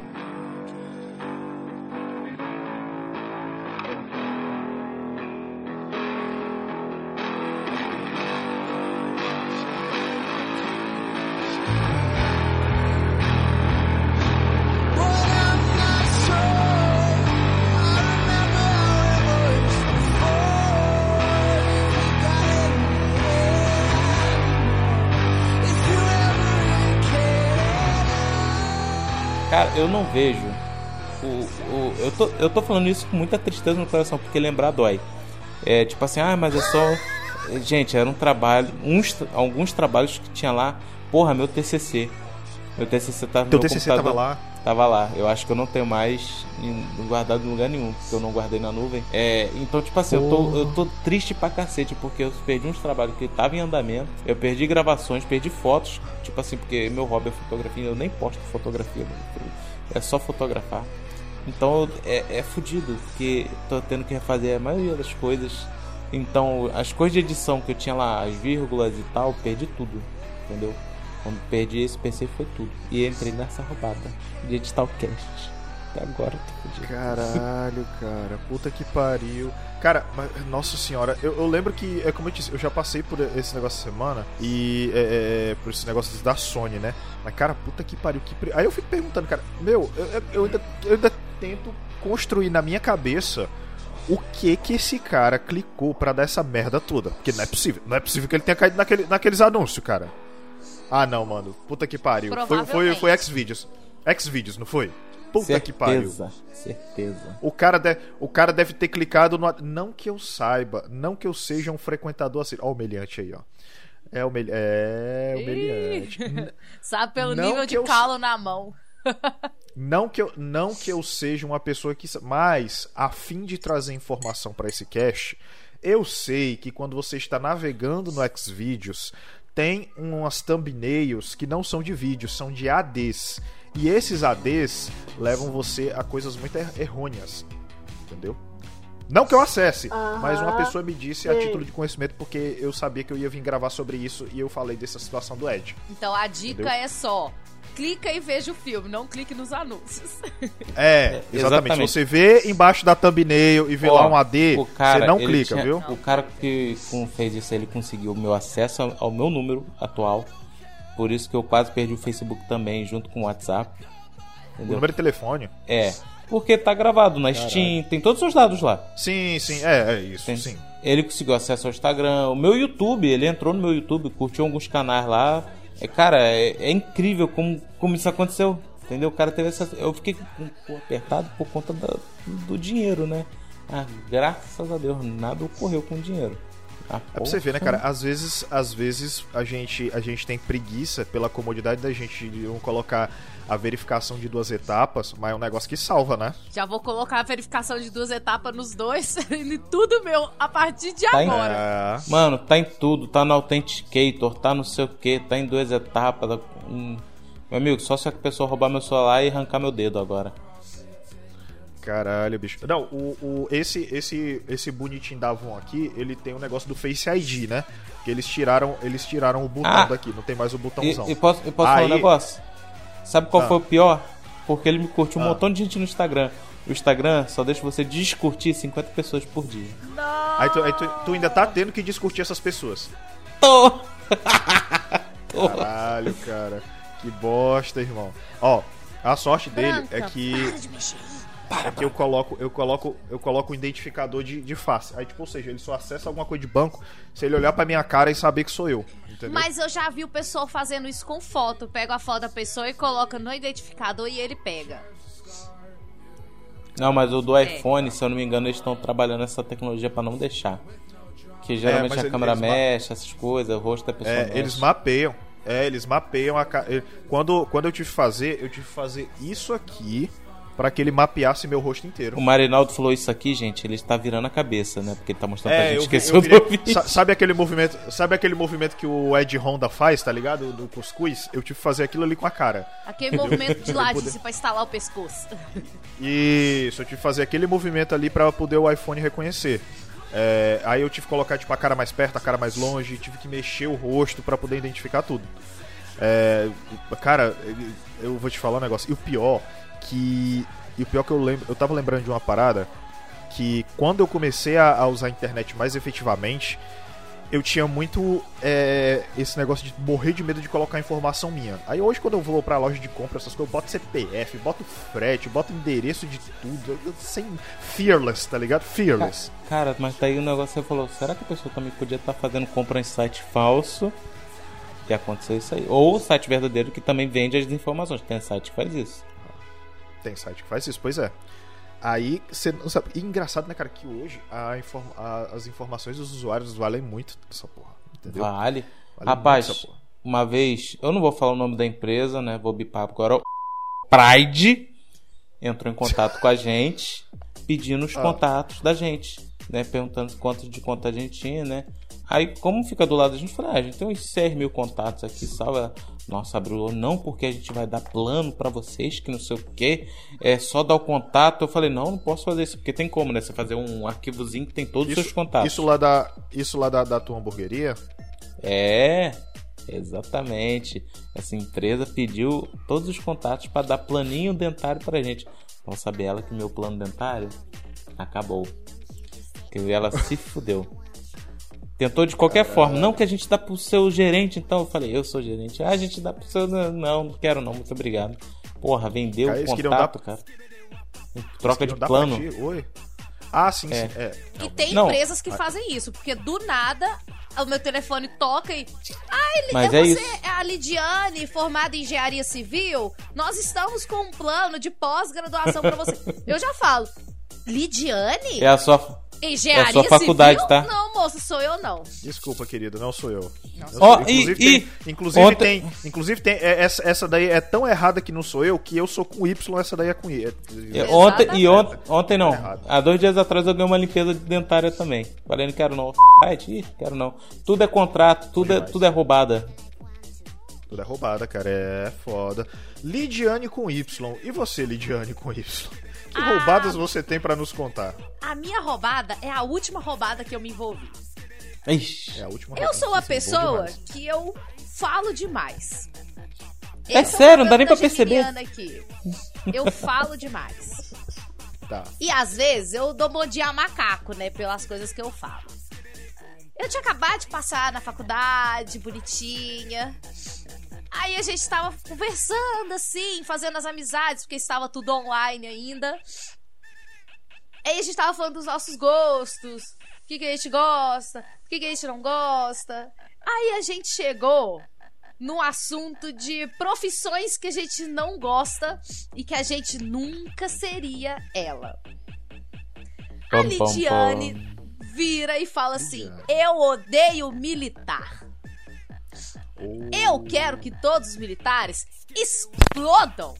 Eu não vejo. O, o, eu, tô, eu tô falando isso com muita tristeza no coração, porque lembrar dói. É tipo assim, ah, mas é só. Gente, era um trabalho. Uns, alguns trabalhos que tinha lá. Porra, meu TCC. Meu TCC tava no Teu meu TCC tava lá? Tava lá. Eu acho que eu não tenho mais guardado em lugar nenhum, porque eu não guardei na nuvem. É, então, tipo assim, eu tô, eu tô triste pra cacete, porque eu perdi uns trabalhos que tava em andamento. Eu perdi gravações, perdi fotos. Tipo assim, porque meu hobby é fotografia, eu nem posto fotografia. mano. É só fotografar. Então é, é fudido, porque tô tendo que refazer a maioria das coisas. Então, as coisas de edição que eu tinha lá, as vírgulas e tal, perdi tudo. Entendeu? Quando perdi esse PC foi tudo. E entrei nessa roubada de editar o cast. Até agora eu tô fudido. Caralho, cara. Puta que pariu. Cara, mas, nossa senhora, eu, eu lembro que, é como eu disse, eu já passei por esse negócio essa semana e é, é, é, por esse negócio da Sony, né? Mas, cara, puta que pariu. Que... pre- Aí eu fico perguntando, cara, meu, eu, eu- eu ainda, eu ainda tento construir na minha cabeça o que que esse cara clicou pra dar essa merda toda. Porque não é possível. Não é possível que ele tenha caído naquele, naqueles anúncios, cara. Ah, não, mano. Puta que pariu. Foi, foi, foi Xvideos. Xvideos, não foi? Puta que pariu. certeza, certeza. O cara, de- o cara deve ter clicado no. Não que eu saiba, não que eu seja um frequentador assim. Ó, o humilhante aí, ó. É, humilha... é humilhante. N- Sabe pelo Não nível que de eu- calo na mão. Não que, eu, não que eu seja uma pessoa que. Mas, a fim de trazer informação para esse cast, eu sei que quando você está navegando no Xvideos, tem umas thumbnails que não são de vídeos, são de ADs. E esses ADs levam você a coisas muito er- errôneas. Entendeu? Não que eu acesse, mas uma pessoa me disse a título de conhecimento porque eu sabia que eu ia vir gravar sobre isso e eu falei dessa situação do Ed. Então a dica Entendeu? é só. Clica e veja o filme, não clique nos anúncios. É, exatamente. exatamente. Você vê embaixo da thumbnail e vê Ó, lá um AD, o cara, você não clica, tinha- viu? O cara que fez isso, ele conseguiu o meu acesso ao meu número atual. Por isso que eu quase perdi o Facebook também, junto com o WhatsApp. O Entendeu? número de telefone. É. Porque tá gravado na Steam, tem todos os dados lá. Sim, sim, é, é isso, Tem- sim. Ele conseguiu acesso ao Instagram, o meu YouTube, ele entrou no meu YouTube, curtiu alguns canais lá. É, cara, é, é incrível como, como isso aconteceu. Entendeu? O cara teve essa. Eu fiquei o apertado por conta da- do dinheiro, né? Ah, graças a Deus, nada ocorreu com o dinheiro. Ah, É pra você ver, né, cara? Às vezes, às vezes a gente, a gente tem preguiça pela comodidade da gente de não colocar a verificação de duas etapas, mas é um negócio que salva, né? Já vou colocar a verificação de duas etapas nos dois e tudo meu a partir de Tá em- agora. É, Mano, tá em tudo, tá no Authenticator, tá no sei o que, tá em duas etapas. Meu amigo, só se a pessoa roubar meu celular e arrancar meu dedo agora. Caralho, bicho. Não, o, o, esse, esse, esse bonitinho da Avon aqui, ele tem um negócio do Face ID, né? Que eles tiraram, eles tiraram o botão Ah. daqui, não tem mais o botãozão. e posso, e posso falar um Aí- negócio? Sabe qual Ah. foi o pior? Porque ele me curtiu um Ah. montão de gente no Instagram. O Instagram só deixa você descurtir 50 pessoas por dia. Aí, tu, aí tu, tu ainda tá tendo que discutir essas pessoas. Tô! Caralho, cara. Que bosta, irmão. Ó, a sorte dele Branca, é que, para de mexer. É que eu coloco, eu coloco, eu coloco o identificador de, de face. Aí, tipo, ou seja, ele só acessa alguma coisa de banco se ele olhar pra minha cara e saber que sou eu. Entendeu? Mas eu já vi o pessoal fazendo isso com foto. Pega a foto da pessoa e coloca no identificador e ele pega. Não, mas o do É. iPhone, se eu não me engano, eles estão trabalhando essa tecnologia pra não deixar. Que geralmente mas a eles- câmera eles ma- mexe, essas coisas, o rosto da pessoa É, mexe. eles mapeiam. É, eles mapeiam a ca... ele- quando Quando eu tive que fazer, eu tive que fazer isso aqui pra que ele mapeasse meu rosto inteiro. O Marinaldo falou isso aqui, gente, ele está virando a cabeça, né? Porque ele tá mostrando pra É, gente eu, que vi- esqueceu eu do virei- vídeo. sa- sabe aquele movimento, sabe aquele movimento que o Ed Honda faz, tá ligado? Do cuscuz? Eu tive que fazer aquilo ali com a cara. Aquele movimento de ladice pra instalar o pescoço. Isso, eu tive que fazer aquele movimento ali pra poder o iPhone reconhecer. É, aí eu tive que colocar tipo a cara mais perto, a cara mais longe, tive que mexer o rosto pra poder identificar tudo. É, cara, eu vou te falar um negócio. E o pior que e o pior que eu lembro, eu tava lembrando de uma parada que quando eu comecei a, a usar a internet mais efetivamente, eu tinha muito é, esse negócio de morrer de medo de colocar informação minha. Aí hoje, quando eu vou pra loja de compra, essas coisas, eu boto CPF, boto frete, boto endereço de tudo. eu- Sem fearless, tá ligado? Fearless. Cara, mas daí o negócio você falou, será que a pessoa também podia estar fazendo compra em site falso? Que aconteceu isso aí. Ou site verdadeiro que também vende as informações. Tem site que faz isso. Tem site que faz isso, pois é. Aí você não sabe. E engraçado, né, cara, que hoje a inform- a- as informações dos usuários valem muito dessa porra. Entendeu? Vale. Vale Rapaz, essa uma vez, eu não vou falar o nome da empresa, né? Vou bipar agora. O Pride entrou em contato com a gente, pedindo os Ah. contatos da gente, né? Perguntando quanto de conta a gente tinha, né? Aí, como fica do lado da gente, falei, ah, a gente tem uns 6 mil contatos aqui, salve. Ela, Nossa, abriu, não, porque a gente vai dar plano pra vocês, que não sei o que, é só dar o contato. Eu falei, não, não posso fazer isso, porque tem como, né? Você fazer um arquivozinho que tem todos os seus contatos. Isso lá da, isso lá da, da tua hamburgueria? É, exatamente. Essa empresa pediu todos os contatos para dar planinho dentário pra gente. Vão saber ela que meu plano dentário acabou. Que ela se fudeu. Tentou de qualquer forma. Não que a gente dá pro seu gerente, então eu falei, eu sou gerente. Ah, a gente dá pro seu. Não, não quero não, muito obrigado. Porra, vendeu Cara, o contato, dar- cara. Troca de plano. Oi? Ah, sim, É. sim. É. E tem Não. empresas que fazem isso, porque do nada o meu telefone toca e. Ah, ele, Mas é é você, isso. é a Lidiane, formada em engenharia civil. Nós estamos com um plano de pós-graduação pra você. Eu já falo. Lidiane? É a sua. Engenharia é a sua faculdade, civil? tá? Não, moço, sou eu não. Desculpa, querido, não sou eu. Não sou Ó, eu. e- inclusive, e- tem, inclusive ontem- tem, inclusive tem, é, essa, essa daí é tão errada que não sou eu que eu sou com Y, essa daí é com I. É- É, Ontem, e ontem, ontem não. Errado. Há dois dias atrás eu ganhei uma limpeza dentária também. Falei, não quero não. Ih, quero não. Tudo é contrato, tudo é, tudo é roubada. Tudo é roubada, cara, é foda. Lidiane com Y. E você, Lidiane com Y? Que Ah. roubadas você tem pra nos contar? A minha roubada é a última roubada que eu me envolvi. Ixi. É a última Eu roubada. sou uma pessoa demais. que eu falo demais. É Esse sério, o não dá nem pra perceber. Aqui. Eu falo demais. Tá. E às vezes eu dou bom dia a macaco, né? Pelas coisas que eu falo. Eu tinha acabado de passar na faculdade, bonitinha. Aí a gente tava conversando assim, fazendo as amizades, porque estava tudo online ainda. Aí a gente tava falando dos nossos gostos, o que, que a gente gosta, o que, que a gente não gosta. Aí a gente chegou num assunto de profissões que a gente não gosta e que a gente nunca seria ela. A Lidiane vira e fala assim. Eu odeio militar. Eu quero que todos os militares explodam.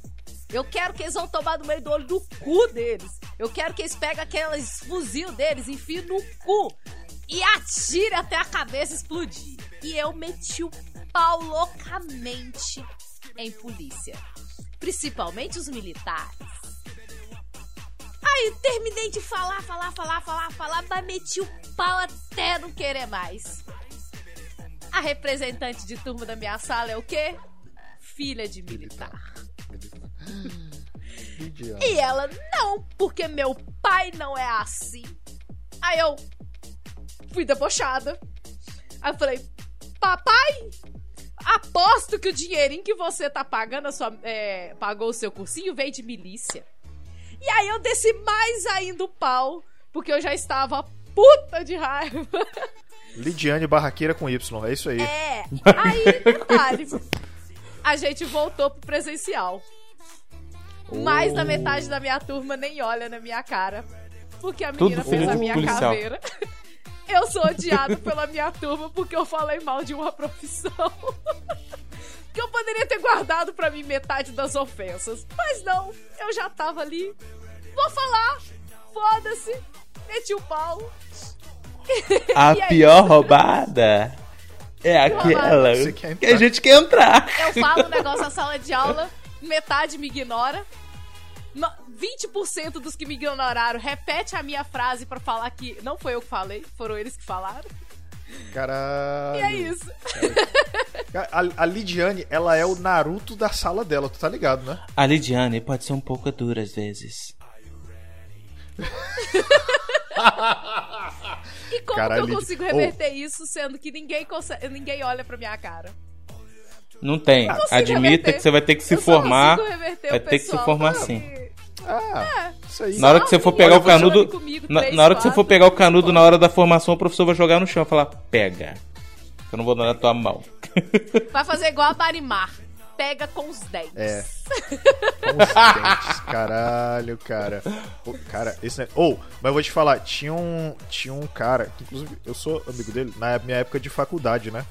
Eu quero que eles vão tomar no meio do olho do cu deles. Eu quero que eles peguem aqueles fuzil deles, enfiem no cu e atirem até a cabeça explodir. E eu meti o pau loucamente em polícia. Principalmente os militares. Aí terminei de falar, falar, falar, falar, falar, mas meti o pau até não querer mais. A representante de turma da minha sala é o quê? Filha de militar. E ela, não, porque meu pai não é assim. Aí eu fui debochada. Aí eu falei, papai, aposto que o dinheirinho que você tá pagando, a sua, é, pagou o seu cursinho, veio de milícia. E aí eu desci mais ainda o pau, porque eu já estava puta de raiva. Lidiane Barraqueira com Y, é isso aí. É, aí, detalhe, a gente voltou pro presencial. Mais da metade da minha turma nem olha na minha cara. Porque a Tudo menina filho fez a minha policial. caveira. Eu sou odiado pela minha turma porque eu falei mal de uma profissão. que eu poderia ter guardado pra mim metade das ofensas. Mas não, eu já tava ali. Vou falar, foda-se, meti o pau. A E aí? pior roubada é aquela que a gente quer entrar. Eu falo um negócio na sala de aula, metade me ignora. No- 20% dos que me ignoraram repete a minha frase pra falar que não foi eu que falei, foram eles que falaram. Caralho. E é isso. A, a Lidiane, ela é o Naruto da sala dela, tu tá ligado, né? A Lidiane pode ser um pouco dura às vezes. E como Caralho, que eu consigo reverter isso, sendo que ninguém, consegue, ninguém olha pra minha cara? Não tem. Consigo Admita reverter. que você vai ter que se Eu formar. Vai o ter que se formar Não, sim. que- Ah, isso aí. Na hora que você for Não, pegar o canudo. comigo, Na, hora que você for pegar o canudo na hora da formação, o professor vai jogar no chão e falar: pega. Eu não vou dar na tua mão. Vai fazer igual a Marimar. Pega com os dentes. É. Com os dentes, caralho, cara. Pô, cara, esse né? Ou, mas eu vou te falar, tinha um, tinha um cara, que inclusive eu sou amigo dele na minha época de faculdade, né?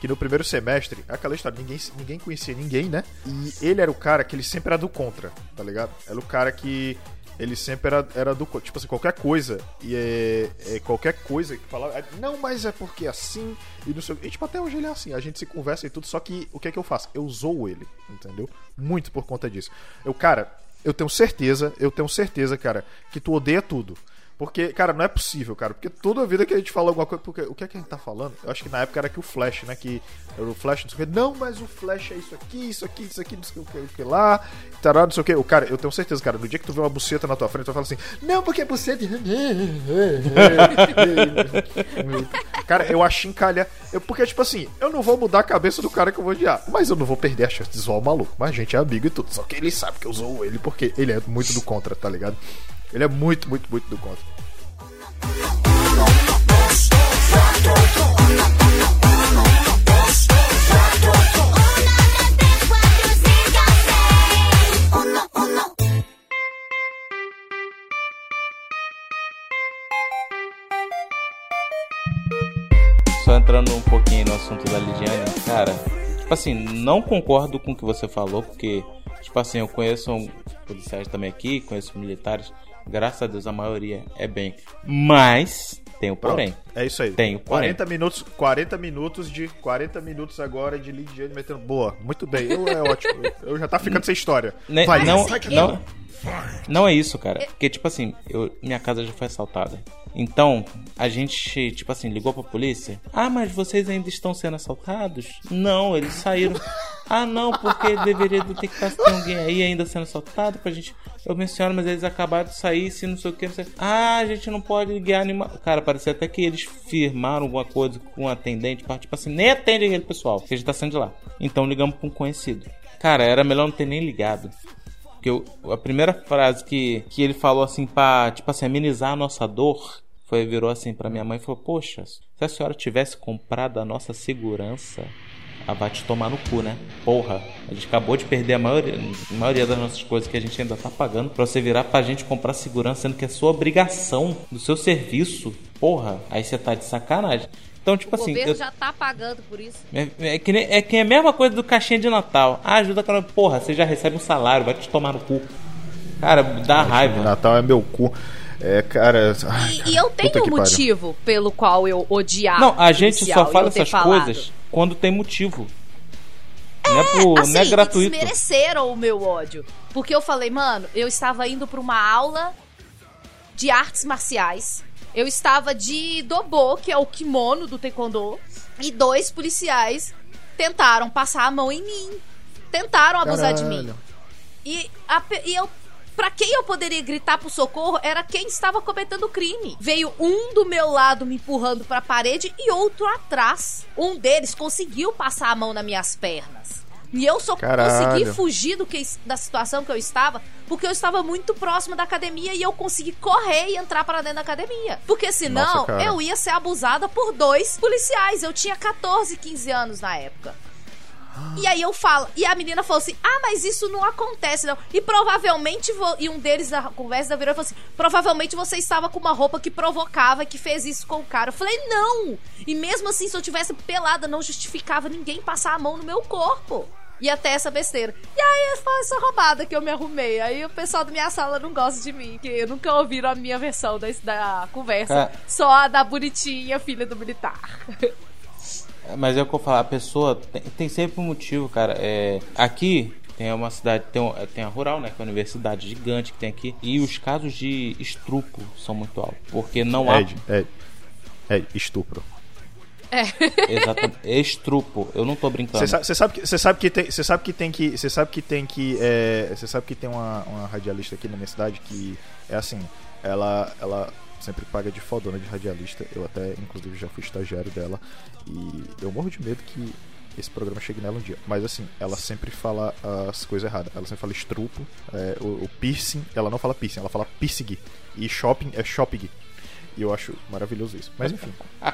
Que no primeiro semestre, aquela história, ninguém, ninguém conhecia ninguém, né? E ele era o cara que ele sempre era do contra, tá ligado? Era o cara que ele sempre era, era do. Tipo assim, qualquer coisa, e é, é qualquer coisa que falava, é, não, mas é porque é assim, e não sei o que. Tipo, até hoje ele é assim, a gente se conversa e tudo, só que o que é que eu faço? Eu zoo ele, entendeu? Muito por conta disso. Eu, cara, eu tenho certeza, eu tenho certeza, cara, que tu odeia tudo. Porque, cara, não é possível, cara. Porque toda vida que a gente fala alguma coisa. Porque, o que é que a gente tá falando? Eu acho que na época era que o Flash, né? Que o Flash, não sei o que. Não, mas o Flash é isso aqui, isso aqui, isso aqui, não sei o que, o que lá. Tará, não sei o que. O cara, eu tenho certeza, cara. No dia que tu vê uma buceta na tua frente, tu vai falar assim: Não, porque é buceta. cara, eu achincalha. Eu, porque, tipo assim, eu não vou mudar a cabeça do cara que eu vou odiar. Mas eu não vou perder a chance de zoar o maluco. Mas a gente é amigo e tudo. Só que ele sabe que eu zoo ele porque ele é muito do contra, tá ligado? Ele é muito, muito, muito do contra. Só entrando um pouquinho no assunto da Lidiane, cara, tipo assim, não concordo com o que você falou, porque, tipo assim, eu conheço policiais também aqui, conheço militares, graças a Deus a maioria é bem. Mas, tem o Pronto, porém. É isso aí. Tem o porém. 40 minutos, 40 minutos de 40 minutos agora de Lidiane metendo boa. Muito bem. Eu, é ótimo. Eu, já tá ficando sem história. Vai, não, que não, não é isso, cara. Porque, tipo assim, eu, minha casa já foi assaltada. Então, a gente, tipo assim, ligou pra polícia. Ah, mas vocês ainda estão sendo assaltados? Não, eles saíram. Ah, não, porque deveria detectar se tem alguém aí ainda sendo assaltado pra gente. Eu menciono, mas eles acabaram de sair, se não sei o que. Não sei... Ah, a gente não pode guiar animal. Cara, parecia até que eles firmaram alguma coisa com um atendente. Tipo assim, nem atende aquele pessoal, que a gente tá saindo de lá. Então ligamos pra um conhecido. Cara, era melhor não ter nem ligado. Porque eu- a primeira frase que, que ele falou assim pra, tipo assim, amenizar a nossa dor, foi, virou assim pra minha mãe e falou, poxa, se a senhora tivesse comprado a nossa segurança, ela vai te tomar no cu, né? Porra, a gente acabou de perder a maioria, a maioria das nossas coisas que a gente ainda tá pagando pra você virar pra gente comprar segurança, sendo que é sua obrigação do seu serviço. Porra, aí você tá de sacanagem. Então, tipo O assim, governo eu- já tá pagando por isso. é, é que nem, é que é a mesma coisa do caixinha de Natal. Ah, ajuda aquela. Porra, você já recebe um salário, vai te tomar no cu. Cara, dá raiva. Natal é meu cu. É, cara. ai, E, cara, e eu tenho um pariu. motivo pelo qual eu odiar. Não, a gente só fala essas falado. coisas quando tem motivo. não, é por, Assim, não é gratuito. desmereceram o meu ódio. Porque eu falei, mano, eu estava indo pra uma aula de artes marciais. Eu estava de dobo, que é o kimono do taekwondo. E dois policiais tentaram passar a mão em mim. Tentaram abusar de mim. Caralho. E, a e eu. Pra quem eu poderia gritar pro socorro era quem estava cometendo o crime. Veio um do meu lado me empurrando pra parede e outro atrás. Um deles conseguiu passar a mão nas minhas pernas. E eu só Caralho. consegui fugir do que, da situação que eu estava porque eu estava muito próxima da academia e eu consegui correr e entrar para dentro da academia. Porque senão Nossa, eu ia ser abusada por dois policiais. Eu tinha 14, 15 anos na época. E aí eu falo, e a menina falou assim: Ah, mas isso não acontece, não. E provavelmente, e um deles na conversa da virou e falou assim: Provavelmente você estava com uma roupa que provocava, que fez isso com o cara. Eu falei, não! E mesmo assim, se eu tivesse pelada, não justificava ninguém passar a mão no meu corpo. ia ter essa besteira. E aí foi essa roubada que eu me arrumei. Aí o pessoal da minha sala não gosta de mim, que nunca ouviram a minha versão da, da conversa. Cara. Só a da bonitinha filha do militar. Mas é o que eu falo, a pessoa tem, tem sempre um motivo, cara. É, aqui tem uma cidade, tem, um- tem a rural, né? Que é uma universidade gigante que tem aqui. E os casos de estrupo são muito altos. Porque não há. Ed, Ed, Ed, estupro. Exatamente. Estrupo. Eu não tô brincando. Você sabe, que você sabe que tem você sabe que tem que você sabe que tem que é, você sabe que tem uma, uma radialista aqui na minha cidade que é assim ela ela sempre paga de fodona de radialista eu até inclusive já fui estagiário dela e eu morro de medo que esse programa chegue nela um dia mas assim ela sempre fala as coisas erradas ela sempre fala estrupo é, o, o piercing ela não fala piercing ela fala piercing e shopping é shopping e eu acho maravilhoso isso mas enfim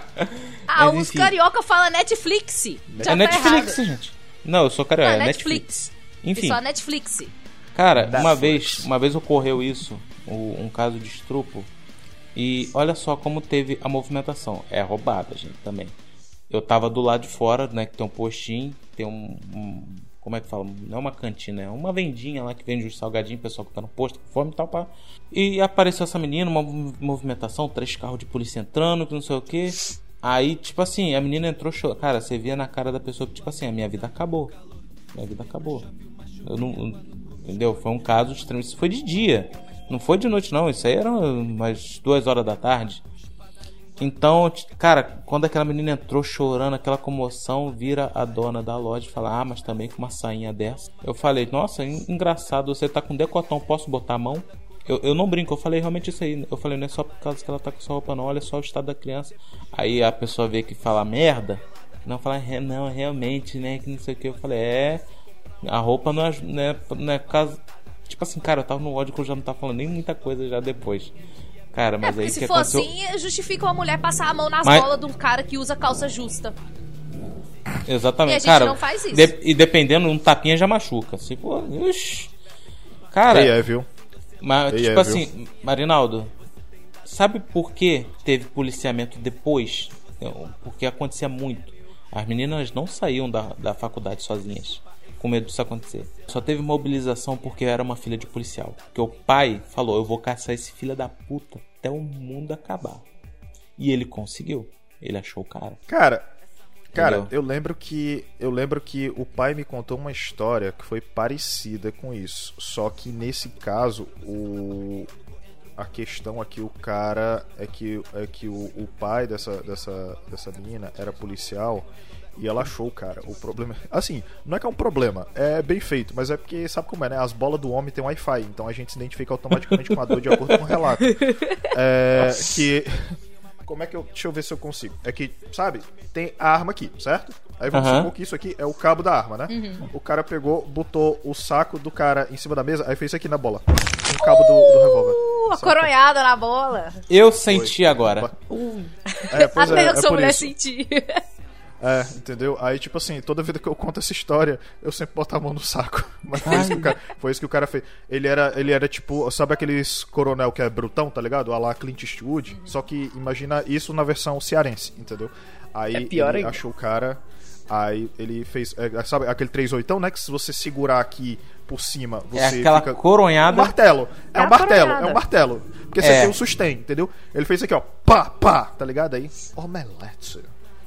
Ah, Mas, os enfim. carioca falam Netflix. Já É tá Netflix, errado. gente. Não, eu sou carioca. É É Netflix. Enfim. E só Netflix. Cara, Netflix. uma vez, uma vez ocorreu isso, um caso de estrupo. E olha só como teve a movimentação. É roubada, gente, também. Eu tava do lado de fora, né, que tem um postinho, tem um, um- como é que fala? Não é uma cantina, é uma vendinha lá que vende os salgadinhos, pessoal que tá no posto com fome e tal, pá. E apareceu essa menina, uma mov- movimentação, três carros de polícia entrando, que não sei o que. Aí, tipo assim, a menina entrou chorando. Cara, você via na cara da pessoa que, tipo assim, a minha vida acabou. Minha vida acabou. Eu não. Entendeu? Foi um caso extremo. Isso foi de dia. Não foi de noite, não. Isso aí era umas duas horas da tarde. Então, cara, quando aquela menina entrou chorando, aquela comoção, vira a dona da loja e fala: Ah, mas também com uma sainha dessa. Eu falei: Nossa, en- engraçado, você tá com decotão, posso botar a mão? Eu, eu não brinco, eu falei realmente isso aí. Eu falei: Não é só por causa que ela tá com essa roupa, não. Olha só o estado da criança. Aí a pessoa vê que fala merda. Não, fala: "É, Não, realmente, né? Que não sei o que. Eu falei: É. A roupa não é, não é, não é por causa. Tipo assim, cara, eu tava no ódio que eu já não tava falando nem muita coisa já depois. Cara, É, mas aí porque que se for aconteceu. assim, justifica uma mulher passar a mão nas Mas- bolas de um cara que usa calça justa. Exatamente, E a gente cara. não faz isso. de- e dependendo, um tapinha já machuca. Se for. Ixi. Cara, é, viu mas tipo é, viu? assim, Marinaldo, sabe por que teve policiamento depois? Eu- Porque acontecia muito. As meninas não saíam da, da faculdade sozinhas, com medo disso acontecer. Só teve mobilização porque era uma filha de policial. Porque o pai falou: Eu vou caçar esse filho da puta até o mundo acabar. E ele conseguiu. Ele achou o cara. Cara, cara, Entendeu? eu lembro que eu lembro que o pai me contou uma história que foi parecida com isso. Só que nesse caso, o a questão aqui o cara é que é que o, o pai dessa dessa dessa menina era policial e ela achou o cara. O problema, assim, não é que é um problema, é bem feito, mas é porque sabe como é, né? As bolas do homem tem Wi-Fi, então a gente se identifica automaticamente com a dor de acordo com o relato. É, que como é que eu. Deixa eu ver se eu consigo. É que, sabe, tem a arma aqui, certo? Aí vamos Aham. supor que isso aqui é o cabo da arma, né? O cara pegou, botou o saco do cara em cima da mesa, aí fez isso aqui na bola. Um cabo do, do revólver. Uh, a Saca? coronhada na bola. Eu senti agora. É, pois Até é, eu é sou por mulher isso. sentir. É, entendeu? Aí, tipo assim, toda vida que eu conto essa história, eu sempre boto a mão no saco. Mas foi isso que o cara, foi isso que o cara fez. Ele era, ele era tipo, sabe aqueles coronel que é brutão, tá ligado? A lá Clint Eastwood. Só que imagina isso na versão cearense, entendeu? Aí É pior ele ainda. achou o cara. Aí ele fez. é, sabe aquele 38, né? Que se você segurar aqui por cima, você É aquela fica. coronhada. Um martelo. É, É um martelo, coronhada. é um martelo. Porque esse É. aqui é o sustém, entendeu? Ele fez aqui, ó. Pá, pá, tá ligado? Aí. Omelete.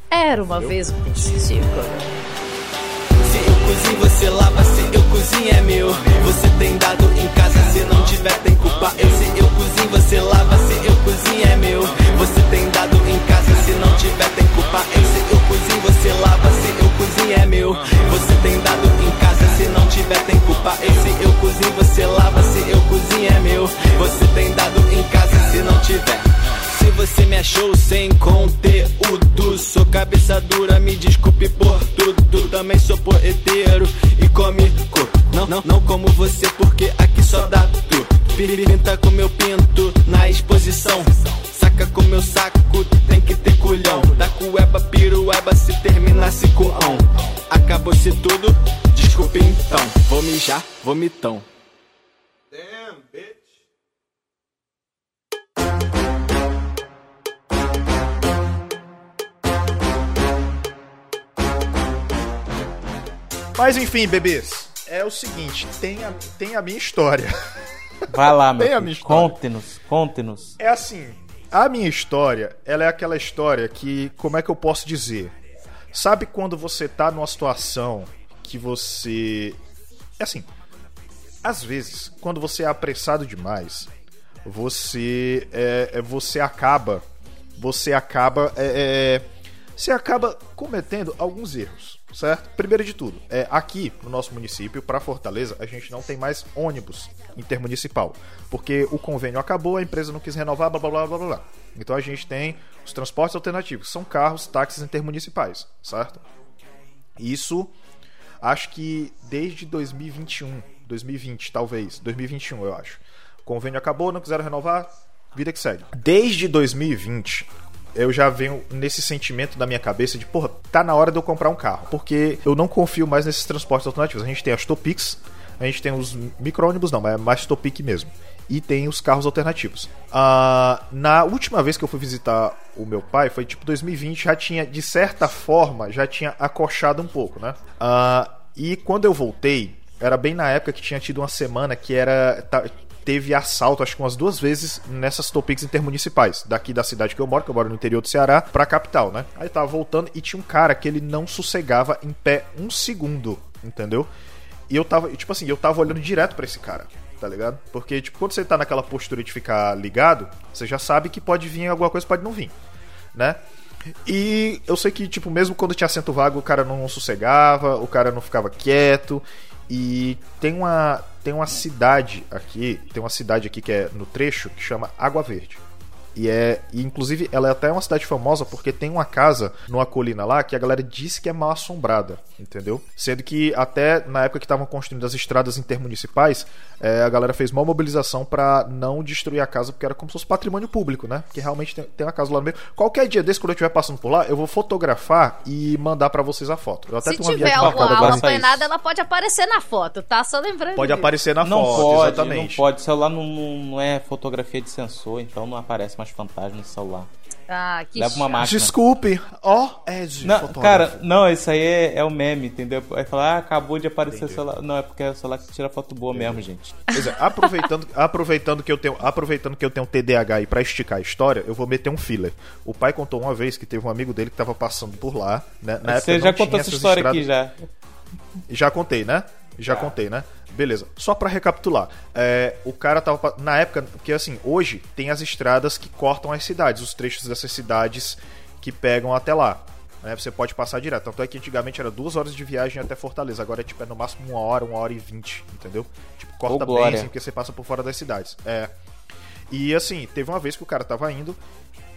Era uma vez um princípio. Se eu cozinho, você lava. Se eu cozinho, é meu. Você tem dado em casa. Se não tiver, tem culpa. Eu, se eu cozinho, você lava. Se eu cozinho, é meu. Você tem dado em casa. Se não tiver, tem culpa. Eu, se eu cozinho, você lava. Se eu cozinho, é meu. Você tem dado em casa. Se não tiver, tem culpa. Eu, se eu cozinho, você lava. Se eu cozinho, é meu. Você tem dado em casa. Se não tiver. Se você me achou sem conteúdo, sou cabeça dura, me desculpe por tudo. Também sou poeteiro e cômico. Não, não, não como você, porque aqui só dá tu. Pinta com meu pinto na exposição. Saca com meu saco, tem que ter culhão. Da cueba, pirueba, se terminasse com ão. Acabou-se tudo, desculpe então. Vou mijar, vomitão. Mas enfim, bebês, é o seguinte, tem a, tem a minha história. Vai lá, meu. Conte-nos, conte-nos. É assim, a minha história, ela é aquela história que, como é que eu posso dizer? Sabe quando você tá numa situação que você. É assim, às vezes, quando você é apressado demais, você. É, é, você acaba. Você acaba. É, é, você acaba cometendo alguns erros, certo? Primeiro de tudo, é, aqui no nosso município, para Fortaleza, a gente não tem mais ônibus intermunicipal. Porque o convênio acabou, a empresa não quis renovar, blá blá blá blá blá. Então a gente tem os transportes alternativos, são carros, táxis intermunicipais, certo? Isso acho que desde 2021, 2020 talvez, 2021 eu acho. O convênio acabou, não quiseram renovar, vida que segue. Desde 2020 eu já venho nesse sentimento da minha cabeça de, porra, tá na hora de eu comprar um carro, porque eu não confio mais nesses transportes alternativos. A gente tem as Topix, a gente tem os micro-ônibus não, mas é mais Topic mesmo. E tem os carros alternativos. Ah, na última vez que eu fui visitar o meu pai, foi tipo 2020, já tinha, de certa forma, já tinha acochado um pouco, né? Ah, e quando eu voltei, era bem na época que tinha tido uma semana que era. Teve assalto, acho que umas duas vezes nessas Topics intermunicipais, daqui da cidade que eu moro, que eu moro no interior do Ceará, pra capital, né? Aí tava voltando e tinha um cara que ele não sossegava em pé um segundo, entendeu? E eu tava, tipo assim, eu tava olhando direto pra esse cara, tá ligado? Porque, tipo, quando você tá naquela postura de ficar ligado, você já sabe que pode vir alguma coisa, pode não vir, né? E eu sei que, tipo, mesmo quando tinha assento vago, o cara não sossegava, o cara não ficava quieto. E tem uma, tem uma cidade aqui, tem uma cidade aqui que é no trecho que chama Água Verde. E é, e inclusive ela é até uma cidade famosa porque tem uma casa numa colina lá que a galera diz que é mal assombrada, entendeu? Sendo que até na época que estavam construindo as estradas intermunicipais, é, a galera fez uma mobilização pra não destruir a casa porque era como se fosse patrimônio público, né? Porque realmente tem, tem uma casa lá no meio. Qualquer dia desse quando eu estiver passando por lá, eu vou fotografar e mandar pra vocês a foto. Eu até Se tenho uma tiver viagem alguma marcada aula isso. ela pode aparecer na foto, tá? Só lembrando. Pode disso. aparecer na Não foto, pode, exatamente. não pode. Celular não, não, não é fotografia de sensor, então não aparece mais fantasma no celular. Ah, que Leva uma chato. máquina. Desculpe, ó, Ed, Não, fotógrafo. cara, não, isso aí é, é o meme, entendeu? Aí fala, ah, acabou de aparecer o Entendi. celular. Não, é porque é o celular que tira foto boa mesmo, gente. Pois é, aproveitando, aproveitando que eu tenho, aproveitando que eu tenho TDAH aí pra esticar a história, eu vou meter um filler. O pai contou uma vez que teve um amigo dele que tava passando por lá, né? Na época Você já contou essa história estradas- aqui já. Já contei, né? Já Tá. contei, né? Beleza. Só pra recapitular. é, o cara tava. Na época, porque assim, hoje tem as estradas que cortam as cidades, os trechos dessas cidades que pegam até lá. né? Você pode passar direto. Tanto é que antigamente era duas horas de viagem até Fortaleza. Agora é tipo é no máximo uma hora, uma hora e vinte, entendeu? Tipo, corta Ô, bem assim, porque você passa por fora das cidades. É. E assim, teve uma vez que o cara tava indo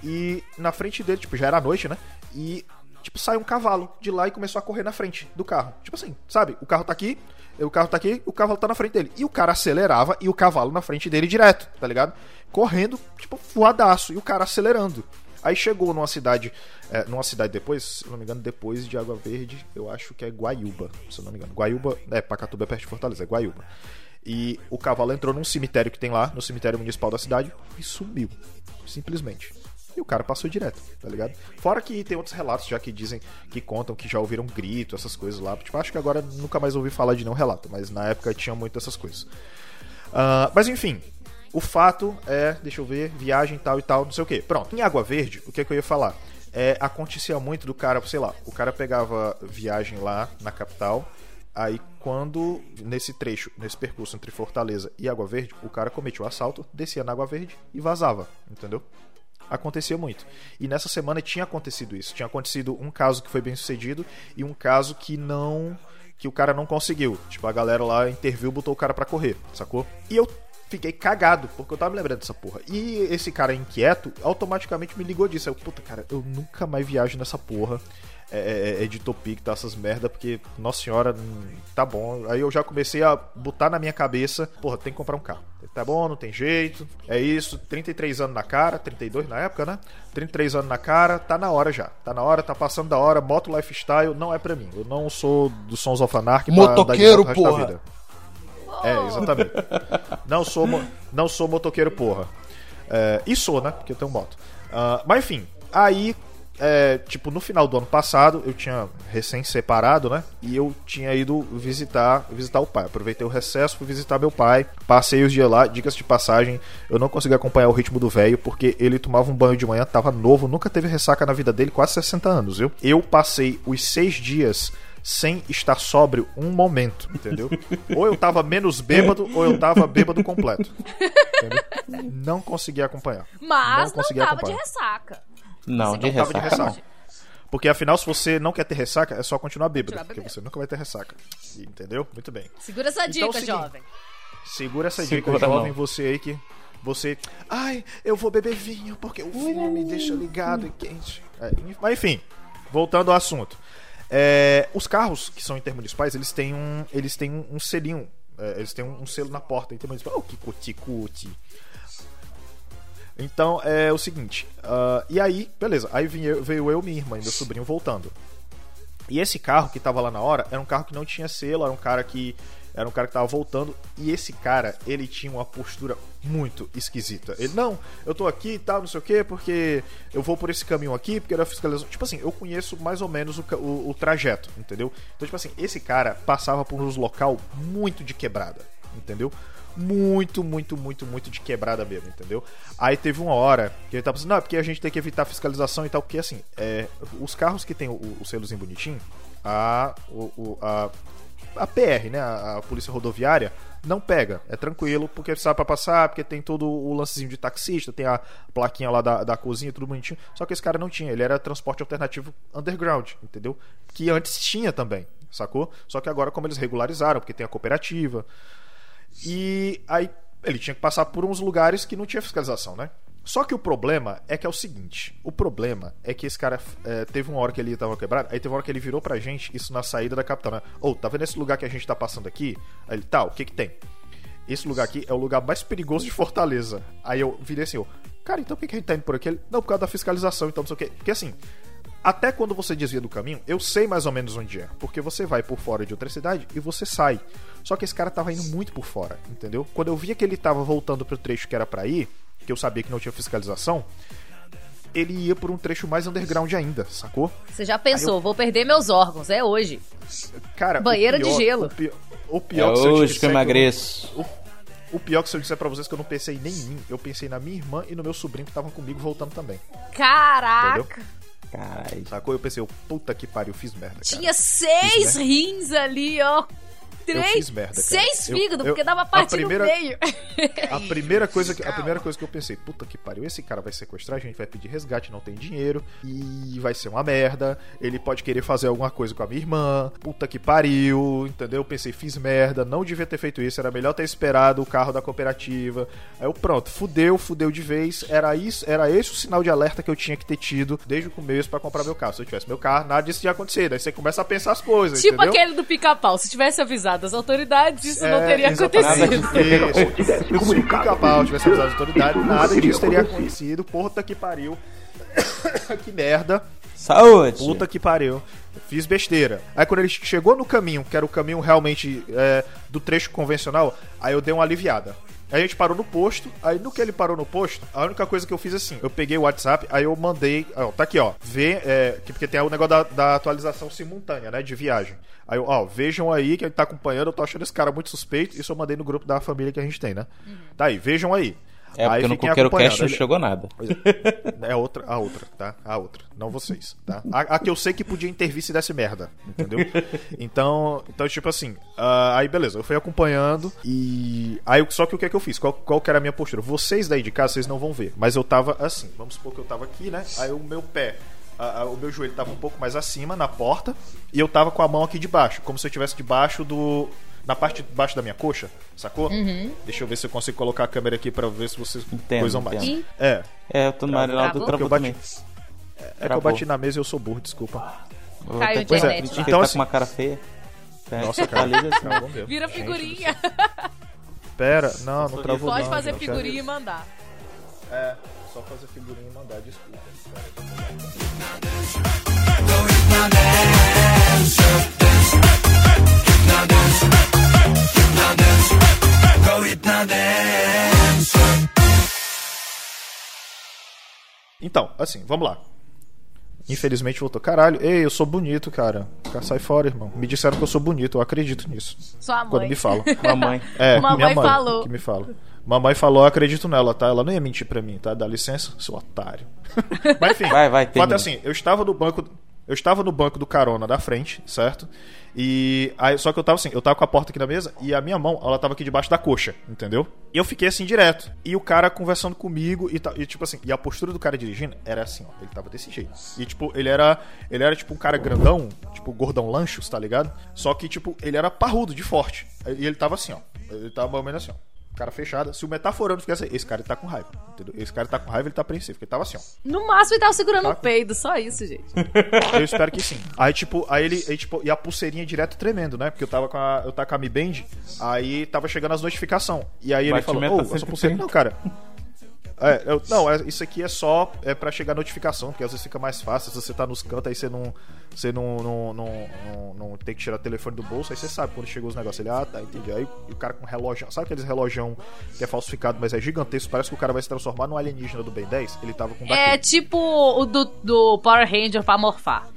e na frente dele, tipo, já era noite, né? E, tipo, saiu um cavalo de lá e começou a correr na frente do carro. Tipo assim, sabe? O carro tá aqui, o carro tá aqui, o cavalo tá na frente dele. E o cara acelerava e o cavalo na frente dele direto, tá ligado? Correndo, tipo, voadaço, e o cara acelerando. Aí chegou numa cidade, é, numa cidade depois, se não me engano, depois de Água Verde, eu acho que é Guaiúba, se não me engano. Guaiúba, é, Pacatuba é perto de Fortaleza, é Guaiúba. E o cavalo entrou num cemitério que tem lá, no cemitério municipal da cidade, e sumiu. Simplesmente. E o cara passou direto, tá ligado? Fora que tem outros relatos já que dizem, que contam que já ouviram grito, essas coisas lá. Tipo, acho que agora nunca mais ouvi falar de nenhum relato, mas na época tinha muito essas coisas. Ah, mas enfim, o fato é, deixa eu ver, viagem tal e tal, não sei o que. Pronto, em Água Verde, o que, é que eu ia falar? É, acontecia muito do cara, sei lá, o cara pegava viagem lá na capital, aí quando, nesse trecho, nesse percurso entre Fortaleza e Água Verde, o cara cometia o assalto, descia na Água Verde e vazava, entendeu? Acontecia muito. E nessa semana tinha acontecido isso. Tinha acontecido um caso que foi bem sucedido e um caso que não. que o cara não conseguiu. Tipo, a galera lá interviu, botou o cara pra correr, sacou? E eu fiquei cagado, porque eu tava me lembrando dessa porra. E esse cara inquieto automaticamente me ligou disso. Eu, puta, cara, eu nunca mais viajo nessa porra. É, é, é de Topic, tá essas merda, porque, nossa senhora, hum, tá bom. Aí eu já comecei a botar na minha cabeça, porra, tem que comprar um carro. Tá bom, não tem jeito. É isso, 33 anos na cara, 32 na época, né? 33 anos na cara, tá na hora já. Tá na hora, tá passando da hora. Moto lifestyle não é pra mim. Eu não sou do Sons of Anarchy pra Motoqueiro, da porra. vida. É, exatamente. Não sou, não sou motoqueiro, porra. É, e sou, né? Porque eu tenho moto. Ah, mas enfim, aí é, tipo, no final do ano passado, eu tinha recém-separado, né? E eu tinha ido visitar visitar o pai. Aproveitei o recesso, fui visitar meu pai. Passei os dias lá, dicas de passagem. Eu não consegui acompanhar o ritmo do velho, porque ele tomava um banho de manhã, tava novo, nunca teve ressaca na vida dele, quase 60 anos, viu? Eu passei os seis dias sem estar sóbrio um momento, entendeu? ou eu tava menos bêbado, ou eu tava bêbado completo. Entendeu? Não consegui acompanhar. Mas não, consegui tava acompanhar. de ressaca. Não, de Não tava de ressaca, não. ressaca. Porque afinal, se você não quer ter ressaca, é só continuar bêbado. Continuar porque bebendo. você nunca vai ter ressaca. Entendeu? Muito bem. Segura essa Então, dica, o seguinte, jovem. Segura essa Segura dica, jovem, você aí que. Você. Ai, eu vou beber vinho porque o vinho me deixa ligado e quente. É, mas enfim, voltando ao assunto. É, os carros que são intermunicipais, eles têm um. Eles têm um, um selinho. é, eles têm um, um selo na porta intermunicipal. Oh, que cuti-cuti. Então é o seguinte. ah, e aí, beleza. Aí veio, veio eu, minha irmã e meu sobrinho voltando. E esse carro que tava lá na hora era um carro que não tinha selo, era um cara que era um cara que tava voltando e esse cara, ele tinha uma postura muito esquisita. Ele, não, eu tô aqui e tal, não sei o quê, porque eu vou por esse caminho aqui, porque era fiscalização. Tipo assim, eu conheço mais ou menos o, o, o trajeto, entendeu? Então, tipo assim, esse cara passava por uns local muito de quebrada, entendeu? Muito, muito, muito, muito de quebrada mesmo, entendeu? Aí teve uma hora que ele tava pensando, não, é porque a gente tem que evitar fiscalização e tal, porque assim, é, os carros que tem o, o selozinho bonitinho, a, o, o- a, a PR, né, a, a Polícia Rodoviária, não pega, é tranquilo, porque sabe pra passar, porque tem todo o lancezinho de taxista, tem a plaquinha lá da, da cozinha, tudo bonitinho. Só que esse cara não tinha, ele era transporte alternativo underground, entendeu? Que antes tinha também, sacou? Só que agora, como eles regularizaram, porque tem a cooperativa, e aí ele tinha que passar por uns lugares que não tinha fiscalização, né? Só que o problema é que é o seguinte: o problema é que esse cara é, teve uma hora que ele tava quebrado, aí teve uma hora que ele virou pra gente, isso na saída da capital, né? Ô, tá vendo esse lugar que a gente tá passando aqui? Aí ele, tá, o que que tem? Esse lugar aqui é o lugar mais perigoso de Fortaleza. Aí eu virei assim, ó, cara, então por que a gente tá indo por aqui? Não, por causa da fiscalização, então não sei o quê. Porque assim, até quando você desvia do caminho, eu sei mais ou menos onde é. Porque você vai por fora de outra cidade e você sai. Só que esse cara tava indo muito por fora, entendeu? Quando eu via que ele tava voltando pro trecho que era pra ir, que eu sabia que não tinha fiscalização, ele ia por um trecho mais underground ainda, sacou? Você já pensou, vou perder meus órgãos, é hoje. Cara, o Banheira de pior- gelo. O pior, o É pior que se eu te hoje que eu emagreço. O, o pior que se eu disser pra vocês que eu não pensei nem em mim, eu pensei na minha irmã e no meu sobrinho que estavam comigo voltando também. Caraca! Caralho. Sacou? Eu pensei, eu, puta que pariu, fiz merda. cara. Tinha seis rins ali, ó. Três, fiz merda, seis fígados, porque dava a parte primeira- no meio. A primeira, coisa que, a primeira coisa que eu pensei, puta que pariu, esse cara vai sequestrar, a gente vai pedir resgate, não tem dinheiro, e vai ser uma merda. Ele pode querer fazer alguma coisa com a minha irmã, puta que pariu, entendeu? Eu pensei, fiz merda, não devia ter feito isso, era melhor ter esperado o carro da cooperativa. Aí eu, pronto, fudeu, fudeu de vez. Era isso, era esse o sinal de alerta que eu tinha que ter tido desde o começo pra comprar meu carro. Se eu tivesse meu carro, nada disso tinha acontecido. Aí você começa a pensar as coisas, tipo entendeu? aquele do pica-pau. Se tivesse avisado as autoridades, isso não É, teria exatamente. acontecido. Isso. Se o pica-pau tivesse avisado a autoridade, nada disso teria acontecido. Puta que pariu. que merda. Saúde! Puta que pariu. Fiz besteira. Aí quando ele chegou no caminho, que era o caminho realmente é, do trecho convencional, aí eu dei uma aliviada. Aí a gente parou no posto, aí no que ele parou no posto, a única coisa que eu fiz assim, eu peguei o WhatsApp, aí eu mandei, ó, tá aqui ó, vê, é, que- porque tem o negócio da, da atualização simultânea, né, de viagem. Aí ó, vejam aí que ele tá acompanhando, eu tô achando esse cara muito suspeito, isso eu mandei no grupo da família que a gente tem, né. Tá aí, vejam aí. É, porque aí no fiquem Coqueiro. Cash não chegou nada. é outra, a outra, tá? A outra, não vocês, tá? A, a que eu sei que podia intervir se desse merda, entendeu? Então, então tipo assim, ah, aí beleza, eu fui acompanhando e aí só que o que é que eu fiz? Qual, qual que era a minha postura? Vocês daí de casa vocês não vão ver, mas eu tava assim, vamos supor que eu tava aqui, né? Aí o meu pé o meu joelho tava um pouco mais acima na porta e eu tava com a mão aqui debaixo, como se eu estivesse debaixo do na parte de baixo da minha coxa, sacou? Deixa eu ver se eu consigo colocar a câmera aqui pra ver se vocês Entendo, coisam mais. entendo. É, É, eu tô no Marinaldo Travou? travou Eu bati- também. é que eu bati na mesa e eu sou burro, desculpa. Caiu critiquei, lá. Então, tá assim- com uma cara feia. É, Nossa, tá cara. mesmo. Vira Gente figurinha. Pera, não, não travou Pode não, fazer figurinha e mandar. É, só fazer figurinha e mandar, desculpa. Então, assim, vamos lá. Infelizmente voltou. Caralho, ei, eu sou bonito, cara. Sai fora, irmão. Me disseram que eu sou bonito, eu acredito nisso. Sua mãe. Quando me falam. Mamãe. É, Mamãe minha mãe falou. que me fala. Mamãe falou, eu acredito nela, tá? Ela não ia mentir pra mim, tá? Dá licença, seu otário. Mas enfim, Vai, vai, termina. é assim, eu estava no banco, eu estava no banco do carona da frente, certo? E aí, só que eu tava assim, eu tava com a porta aqui na mesa e a minha mão, ela tava aqui debaixo da coxa, entendeu? E eu fiquei assim direto. E o cara conversando comigo e, e tipo assim, e a postura do cara dirigindo era assim, ó, ele tava desse jeito. E tipo, ele era, ele era tipo um cara grandão, tipo gordão lanchos, tá ligado? Só que tipo, ele era parrudo, de forte. E ele tava assim, ó. Ele tava mais ou menos assim, ó. Cara fechada. Se o metaforando ficasse esse cara tá com raiva, entendeu? Esse cara tá com raiva, ele tá apreensivo, porque ele tava assim, ó. No máximo ele tava segurando Tá. o peido, só isso, gente. Eu espero que sim. Aí, tipo, aí ele, aí, tipo, e a pulseirinha direto tremendo, né? Porque eu tava com a, eu tava com a Mi Band, aí tava chegando as notificações. E aí ele falou, ô, tá essa pulseira... 130. Não, cara... É, eu- não, é- isso aqui é só é para chegar notificação, porque às vezes fica mais fácil. Se você tá nos cantos, aí você não. Você não, não, não, não, não tem que tirar o telefone do bolso, aí você sabe quando chegou os negócios. Ele, ah, tá, entendi. Aí o cara com relógio. Sabe aqueles relógio que é falsificado, mas é gigantesco? Parece que o cara vai se transformar num alienígena do Ben 10. Ele tava com um É daquele. tipo o do, do Power Ranger pra morfar.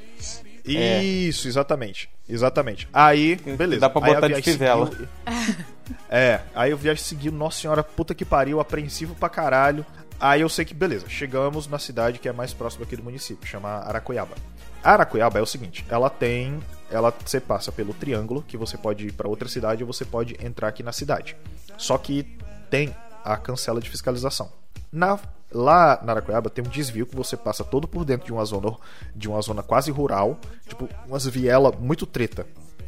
Isso, exatamente. Exatamente. Aí, beleza. Dá pra botar de fivela. É, aí eu viagem seguiu, nossa senhora, puta que pariu, apreensivo pra caralho. Aí eu sei que, beleza, chegamos na cidade que é mais próxima aqui do município, chama Aracuiaba. Aracuiaba é o seguinte, ela tem. Ela você passa pelo triângulo, que você pode ir pra outra cidade ou você pode entrar aqui na cidade. Só que tem a cancela de fiscalização. Na, lá na Aracuiaba tem um desvio que você passa todo por dentro de uma zona de uma zona quase rural, tipo umas vielas muito treta.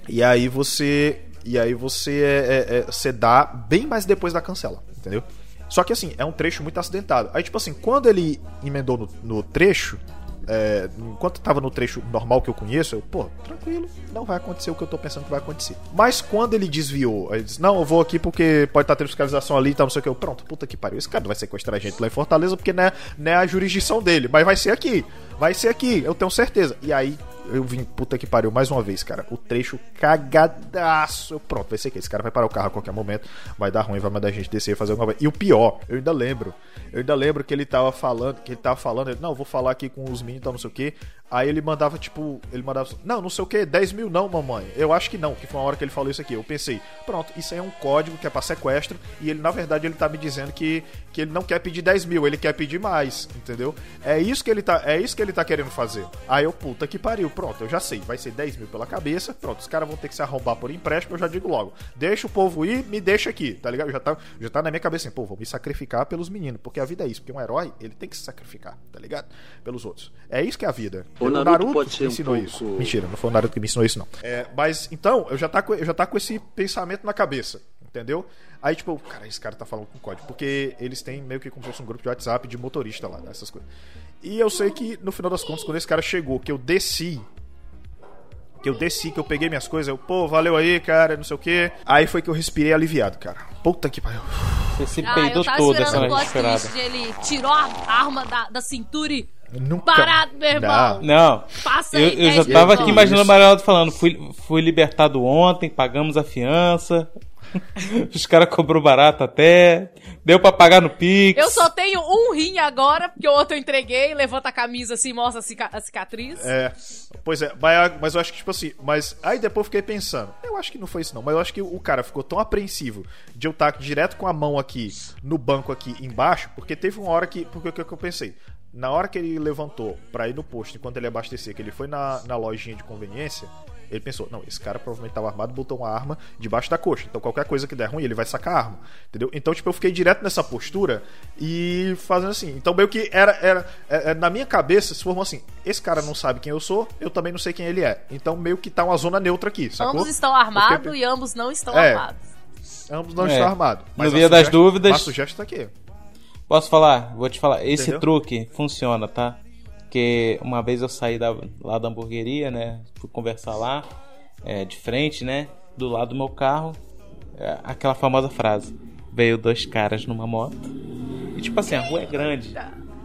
E aí você e aí você é, é, é, você dá bem mais depois da cancela, entendeu? Só que assim, é um trecho muito acidentado. Aí tipo assim, quando ele emendou no, no trecho, é, enquanto tava no trecho normal que eu conheço, eu, pô, tranquilo, não vai acontecer o que eu tô pensando que vai acontecer. Mas quando ele desviou, ele disse, não, eu vou aqui porque pode estar tendo fiscalização ali e tal, não sei o que. Eu, pronto, puta que pariu. Esse cara não vai sequestrar a gente lá em Fortaleza porque não é, não é a jurisdição dele, mas vai ser aqui. Vai ser aqui, eu tenho certeza. E aí, eu vim, puta que pariu, mais uma vez, cara. O trecho cagadaço. Pronto, vai ser aqui. Esse cara vai parar o carro a qualquer momento, vai dar ruim, vai mandar a gente descer e fazer alguma coisa. E o pior, eu ainda lembro. Eu ainda lembro que ele tava falando, que ele tava falando, ele, não, vou falar aqui com os meninos tal, não sei o que. Aí ele mandava, tipo, ele mandava, não, não sei o que, 10 mil não, mamãe. Eu acho que não, que foi uma hora que ele falou isso aqui. Eu pensei, pronto, isso aí é um código que é pra sequestro. E ele, na verdade, ele tá me dizendo que, que ele não quer pedir 10 mil, ele quer pedir mais, entendeu? É isso que ele tá, é isso que ele tá querendo fazer. Aí eu, puta que pariu, pronto, eu já sei, vai ser 10 mil pela cabeça, pronto, os caras vão ter que se arrombar por empréstimo, eu já digo logo. Deixa o povo ir, me deixa aqui, tá ligado? Já tá, já tá na minha cabeça assim, pô, vou me sacrificar pelos meninos, porque a vida é isso, porque um herói, ele tem que se sacrificar, tá ligado? Pelos outros. É isso que é a vida. O Naruto pode ser me um ensinou pouco- isso. Mentira, não foi o Naruto que me ensinou isso, não. É, mas então, eu já, tá com, eu já tá com esse pensamento na cabeça, entendeu? Aí, tipo, cara, esse cara tá falando com código. Porque eles têm meio que como se fosse um grupo de WhatsApp de motorista lá, essas coisas. E eu sei que, no final das contas, quando esse cara chegou, que eu desci. Que eu desci, que eu peguei minhas coisas, eu, pô, valeu aí, cara, não sei o quê. Aí foi que eu respirei aliviado, cara. Puta que pariu. Você se Ah, peidou eu tava toda essa esperada. ele tirou a arma da, da cintura e Nunca. parado, meu irmão. Não, Passa eu, aí, eu já 10 tava aqui imaginando o Marialdo falando, fui, fui libertado ontem, pagamos a fiança, os caras cobrou barato até, deu pra pagar no Pix. Eu só tenho um rim agora, porque o outro eu entreguei, levanta a camisa assim, mostra a, cica- a cicatriz. É, pois é, mas, mas eu acho que, tipo assim, mas aí depois eu fiquei pensando, eu acho que não foi isso não, mas eu acho que o cara ficou tão apreensivo de eu estar direto com a mão aqui, no banco aqui embaixo, porque teve uma hora que, porque o que que eu pensei? Na hora que ele levantou pra ir no posto, enquanto ele abastecia, que ele foi na, na lojinha de conveniência, ele pensou, não, esse cara provavelmente tava armado, botou uma arma debaixo da coxa. Então qualquer coisa que der ruim, ele vai sacar a arma. Entendeu? Então, tipo, eu fiquei direto nessa postura e fazendo assim. Então, meio que era. era é, é, na minha cabeça se formou assim: esse cara não sabe quem eu sou, eu também não sei quem ele é. Então, meio que tá uma zona neutra aqui, sacou? ambos estão armados fiquei- e ambos não estão É. armados. Ambos não É. estão armados. No a via das dúvidas- Mas a sugestão tá aqui. Posso falar? Vou te falar. Esse Entendeu? truque funciona, tá? Porque uma vez eu saí da, lá da hamburgueria, né? Fui conversar lá, é, de frente, né? Do lado do meu carro, é, aquela famosa frase: Veio dois caras numa moto. E tipo assim, a rua é grande.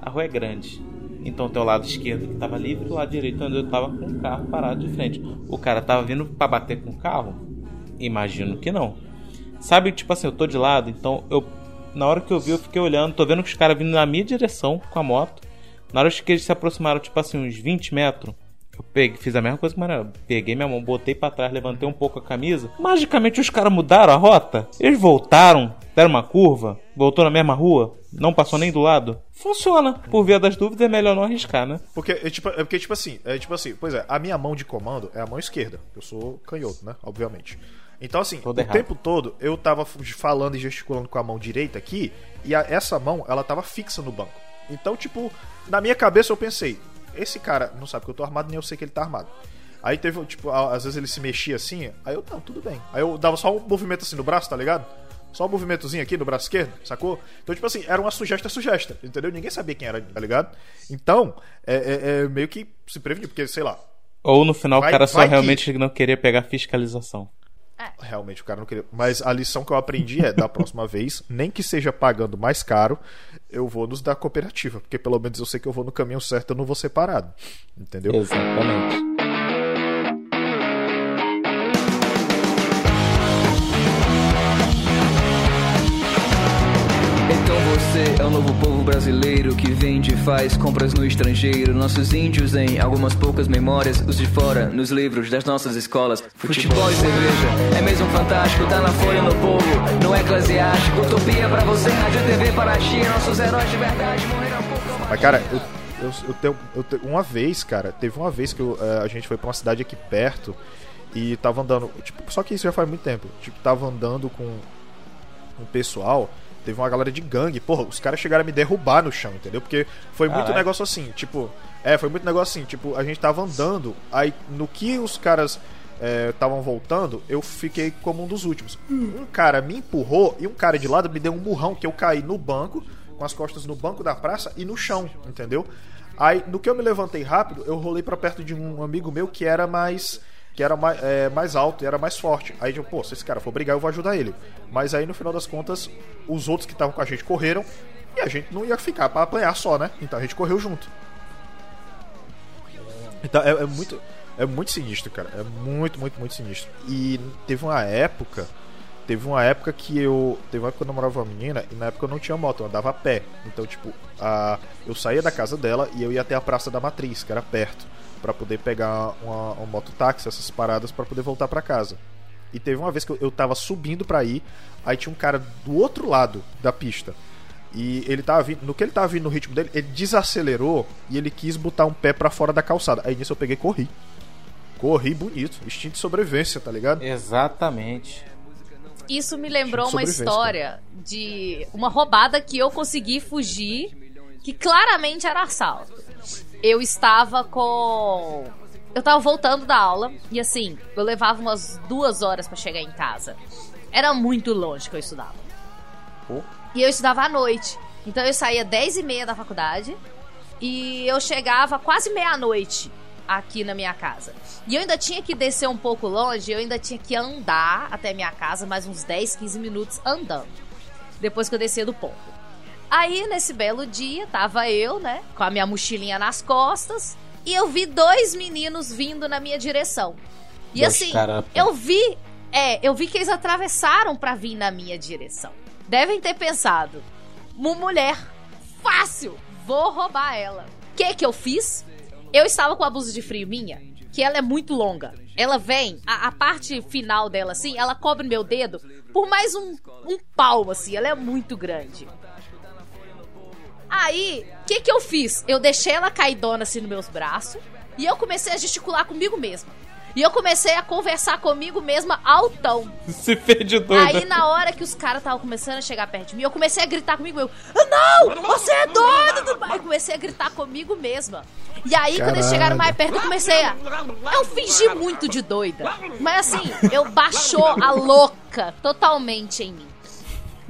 A rua é grande. Então tem o lado esquerdo que tava livre e o lado direito onde eu tava com o carro parado de frente. O cara tava vindo pra bater com o carro? Imagino que não. Sabe, tipo assim, eu tô de lado, então eu. Na hora que eu vi, eu fiquei olhando, tô vendo que os caras vindo na minha direção com a moto. Na hora que eles se aproximaram, tipo assim, uns 20 metros, eu peguei, fiz a mesma coisa que o Maranhão. Peguei minha mão, botei pra trás, levantei um pouco a camisa. Magicamente os caras mudaram a rota. Eles voltaram, deram uma curva, voltou na mesma rua, não passou nem do lado. Funciona. Por via das dúvidas, é melhor não arriscar, né? Porque, é tipo, é porque, tipo assim, é tipo assim, pois é, a minha mão de comando é a mão esquerda. Eu sou canhoto, né? Obviamente. Então, assim, Todo o errado. tempo todo eu tava falando e gesticulando com a mão direita aqui, e a- essa mão, ela tava fixa no banco. Então, tipo, na minha cabeça eu pensei, esse cara não sabe que eu tô armado, nem eu sei que ele tá armado. Aí teve, tipo, às vezes ele se mexia assim, aí eu, não, tudo bem. Aí eu dava só um movimento assim no braço, tá ligado? Só um movimentozinho aqui no braço esquerdo, sacou? Então, tipo assim, era uma sugesta sugesta, entendeu? Ninguém sabia quem era, tá ligado? Então, é, é- é meio que se prevenir, porque, sei lá, Ou no final Vai- o cara só vai que- realmente não queria pegar fiscalização. Realmente o cara não queria. Mas a lição que eu aprendi é: da próxima vez, nem que seja pagando mais caro, eu vou nos da cooperativa. Porque pelo menos eu sei que eu vou no caminho certo, eu não vou ser parado. Entendeu? Exatamente. Então você é o novo povo brasileiro que faz compras no estrangeiro. Nossos índios em algumas poucas memórias, os de fora nos livros das nossas escolas. Futebol e cerveja é mesmo fantástico, tá na folha no povo, não é eclesiástico. Utopia pra você, rádio TV Paraty, nossos heróis de verdade morreram tomar. Mas, cara, eu, eu, eu tenho, eu Uma vez, cara, teve uma vez que eu, eh, a gente foi pra uma cidade aqui perto e tava andando. Tipo, só que isso já faz muito tempo. Tipo, tava andando com um pessoal. Teve uma galera de gangue. Porra, os caras chegaram a me derrubar no chão, entendeu? Porque foi muito Caralho. negócio assim, tipo. É, foi muito negócio assim, tipo, a gente tava andando, aí no que os caras estavam voltando, eu fiquei como um dos últimos. Um cara me empurrou e um cara de lado me deu um murrão que eu caí no banco, com as costas no banco da praça e no chão, entendeu? Aí, no que eu me levantei rápido, eu rolei pra perto de um amigo meu que era mais que era mais, é, mais alto e era mais forte. Aí eu, pô, se esse cara for brigar, eu vou ajudar ele. Mas aí no final das contas, os outros que estavam com a gente correram e a gente não ia ficar pra apanhar só, né? Então a gente correu junto. Então é, é muito é muito sinistro, cara. É muito, muito, muito sinistro. E teve uma época, teve uma época que eu, teve uma época que eu namorava uma menina e na época eu não tinha moto, eu andava a pé. Então, tipo, a, eu saía da casa dela e eu ia até a Praça da Matriz, que era perto, pra poder pegar uma, um mototáxi, essas paradas pra poder voltar pra casa. E teve uma vez que eu, eu tava subindo pra ir, aí tinha um cara do outro lado da pista. E ele tava vindo, no que ele tava vindo no ritmo dele, ele desacelerou e ele quis botar um pé pra fora da calçada. Aí nisso eu peguei e corri. Corri bonito, instinto de sobrevivência, tá ligado? Exatamente. Isso me lembrou uma história de uma roubada que eu consegui fugir, que claramente era assalto. Eu estava com. Eu tava voltando da aula e assim, eu levava umas duas horas pra chegar em casa. Era muito longe que eu estudava. Pô. E eu estudava à noite. Então eu saía 10 e meia da faculdade e eu chegava quase meia-noite aqui na minha casa. E eu ainda tinha que descer um pouco longe, eu ainda tinha que andar até minha casa mais uns 10, 15 minutos andando. Depois que eu descia do ponto. Aí, nesse belo dia, tava eu, né, com a minha mochilinha nas costas, e eu vi dois meninos vindo na minha direção. E Dois assim, cara- eu vi, é, eu vi que eles atravessaram pra vir na minha direção. Devem ter pensado, uma mulher, fácil, vou roubar ela. O que que eu fiz? Eu estava com a blusa de frio minha, que ela é muito longa. Ela vem, a, a parte final dela, assim, ela cobre meu dedo por mais um, um palmo, assim. Ela é muito grande. Aí, o que que eu fiz? Eu deixei ela caidona assim nos meus braços e eu comecei a gesticular comigo mesma. E eu comecei a conversar comigo mesma altão. Se fez de doido. Aí, na hora que os caras estavam começando a chegar perto de mim, eu comecei a gritar comigo. Eu, "Ah, não! Você é doido! Aí comecei a gritar comigo mesma. E aí, quando eles Caralho. chegaram mais perto, eu comecei a. Eu fingi muito de doida. Mas assim, eu baixou a louca totalmente em mim.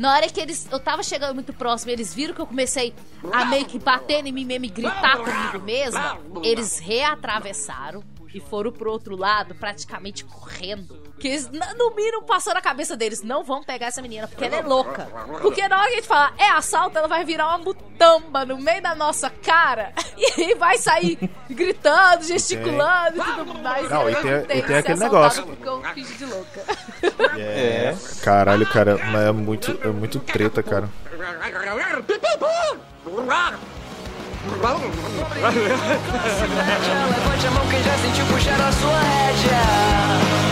Na hora que eles. Eu tava chegando muito próximo, eles viram que eu comecei a meio que bater em mim mesmo e gritar comigo mesma. Eles reatravessaram e foram pro outro lado, praticamente correndo. Que eles, no mínimo, passou na cabeça deles: não vão pegar essa menina, porque ela é louca. Porque na hora que a gente falar é assalto, ela vai virar uma mutamba no meio da nossa cara e vai sair gritando, gesticulando e tudo mais. Não, e tem- e tem ser aquele assaltada negócio. Porque eu fingi de louca. É. Caralho, cara, mas é muito, é muito treta, cara. Levante a mão quem já sentiu puxar a sua rédea.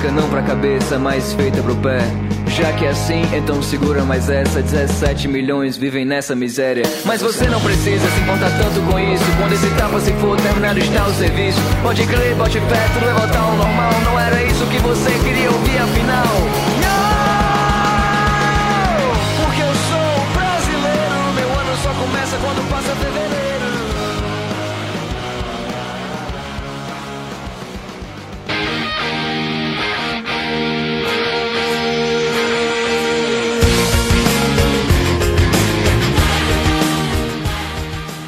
Música não pra cabeça, mas feita pro pé. Já que é assim, então segura mais essa. 17 milhões vivem nessa miséria. Mas você não precisa se importar tanto com isso. Quando esse tapa se for, terminado está o serviço. Pode crer, bote fé, tudo vai voltar ao normal. Não era isso que você queria ouvir afinal.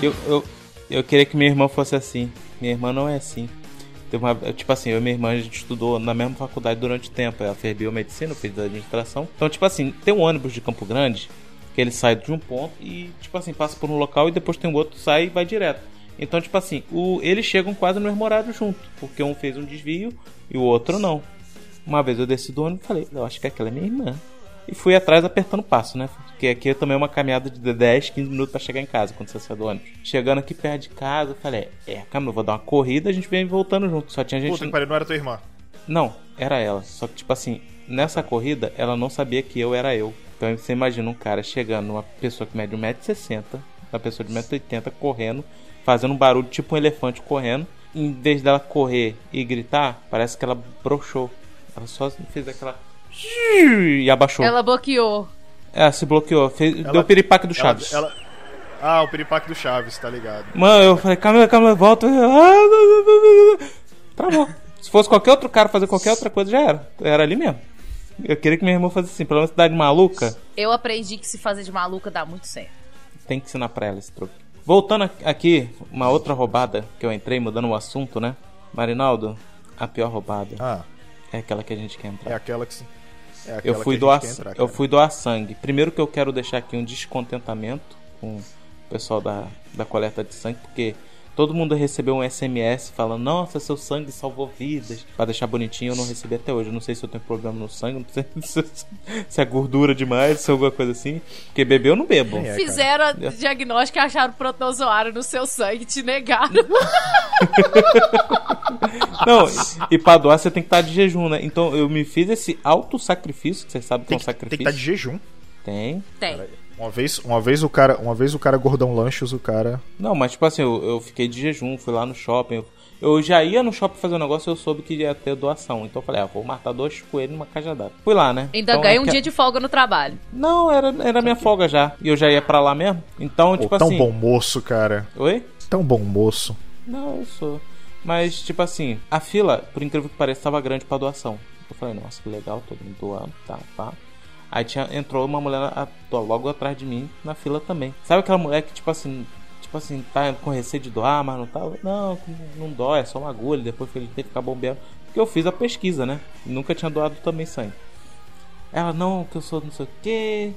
Eu, eu, eu queria que minha irmã fosse assim. Minha irmã não é assim. Uma, tipo assim, eu e minha irmã a gente estudou na mesma faculdade durante tempo. Ela fez biomedicina, eu fiz administração. Então, tipo assim, tem um ônibus de Campo Grande que ele sai de um ponto e, tipo assim, passa por um local e depois tem um outro, sai e vai direto. Então, tipo assim, o, eles chegam quase no mesmo horário junto, porque um fez um desvio e o outro não. Uma vez eu desci do ônibus e falei, eu acho que aquela é minha irmã. E fui atrás apertando o passo, né? Porque aqui também é uma caminhada de 10, 15 minutos pra chegar em casa quando você sai do ônibus. Chegando aqui perto de casa, eu falei, é, calma, eu vou dar uma corrida, a gente vem voltando junto. Só tinha gente. Puta que pariu, não era tua irmã. Não, era ela. Só que, tipo assim, nessa corrida, ela não sabia que eu era eu. Então você imagina um cara chegando, uma pessoa que mede 1,60m, uma pessoa de 1,80m correndo, fazendo um barulho tipo um elefante correndo. Em vez dela correr e gritar, parece que ela broxou. Ela só fez aquela. E abaixou. Ela bloqueou. Ela se bloqueou. Fez... Ela- Deu o piripaque do Ela- Chaves. ela- Ah, o piripaque do Chaves, tá ligado. Mano, eu falei, calma, calma, volta. Travou. Se fosse qualquer outro cara fazer qualquer outra coisa, já era. Era ali mesmo. Eu queria que minha irmã fosse assim, pelo menos cidade maluca. Eu aprendi que se fazer de maluca dá muito certo. Tem que ensinar pra ela esse truque. Voltando aqui, uma outra roubada que eu entrei, mudando o assunto, né? Marinaldo, a pior roubada Ah, é aquela que a gente quer entrar. é aquela que se. É eu fui doar, entrar, eu fui doar sangue. Primeiro que eu quero deixar aqui um descontentamento com o pessoal da, da coleta de sangue, porque todo mundo recebeu um SMS falando: "Nossa, seu sangue salvou vidas". Pra deixar bonitinho, eu não recebi até hoje. Eu não sei se eu tenho problema no sangue, não sei se, se é gordura demais, se é alguma coisa assim. Porque beber eu não bebo. É. Fizeram a diagnóstico e acharam protozoário no seu sangue e te negaram. Não, e, e pra doar você tem que estar de jejum, né? Então eu me fiz esse auto sacrifício, que vocês sabem que é Tem um que, tem que sacrifício. estar de jejum. Tem. Tem. Uma vez, uma vez o cara, uma vez o cara gordão lanchos, o cara. Não, mas tipo assim, eu, eu fiquei de jejum, fui lá no shopping. Eu, eu já ia no shopping fazer um negócio eu soube que ia ter doação. Então eu falei, ah, vou matar dois coelhos numa cajadada. Fui lá, né? Ainda Então, ganha um aque- dia de folga no trabalho. Não, era, era minha folga já. E eu já ia pra lá mesmo. Então, Pô, tipo tão assim. bom moço, cara. Oi? Tão bom moço. Não, eu sou. Mas, tipo assim, a fila, por incrível que pareça, tava grande pra doação. Eu falei, nossa, que legal, todo mundo doando, tá, pá. Aí tinha, entrou uma mulher logo atrás de mim, na fila também. Sabe aquela mulher que, tipo assim, tipo assim, tá com receio de doar, mas não tá? Não, não dói, é só uma agulha, depois que ele tem que ficar bombeando. Porque eu fiz a pesquisa, né? Nunca tinha doado também sangue. Ela, não, que eu sou não sei o quê.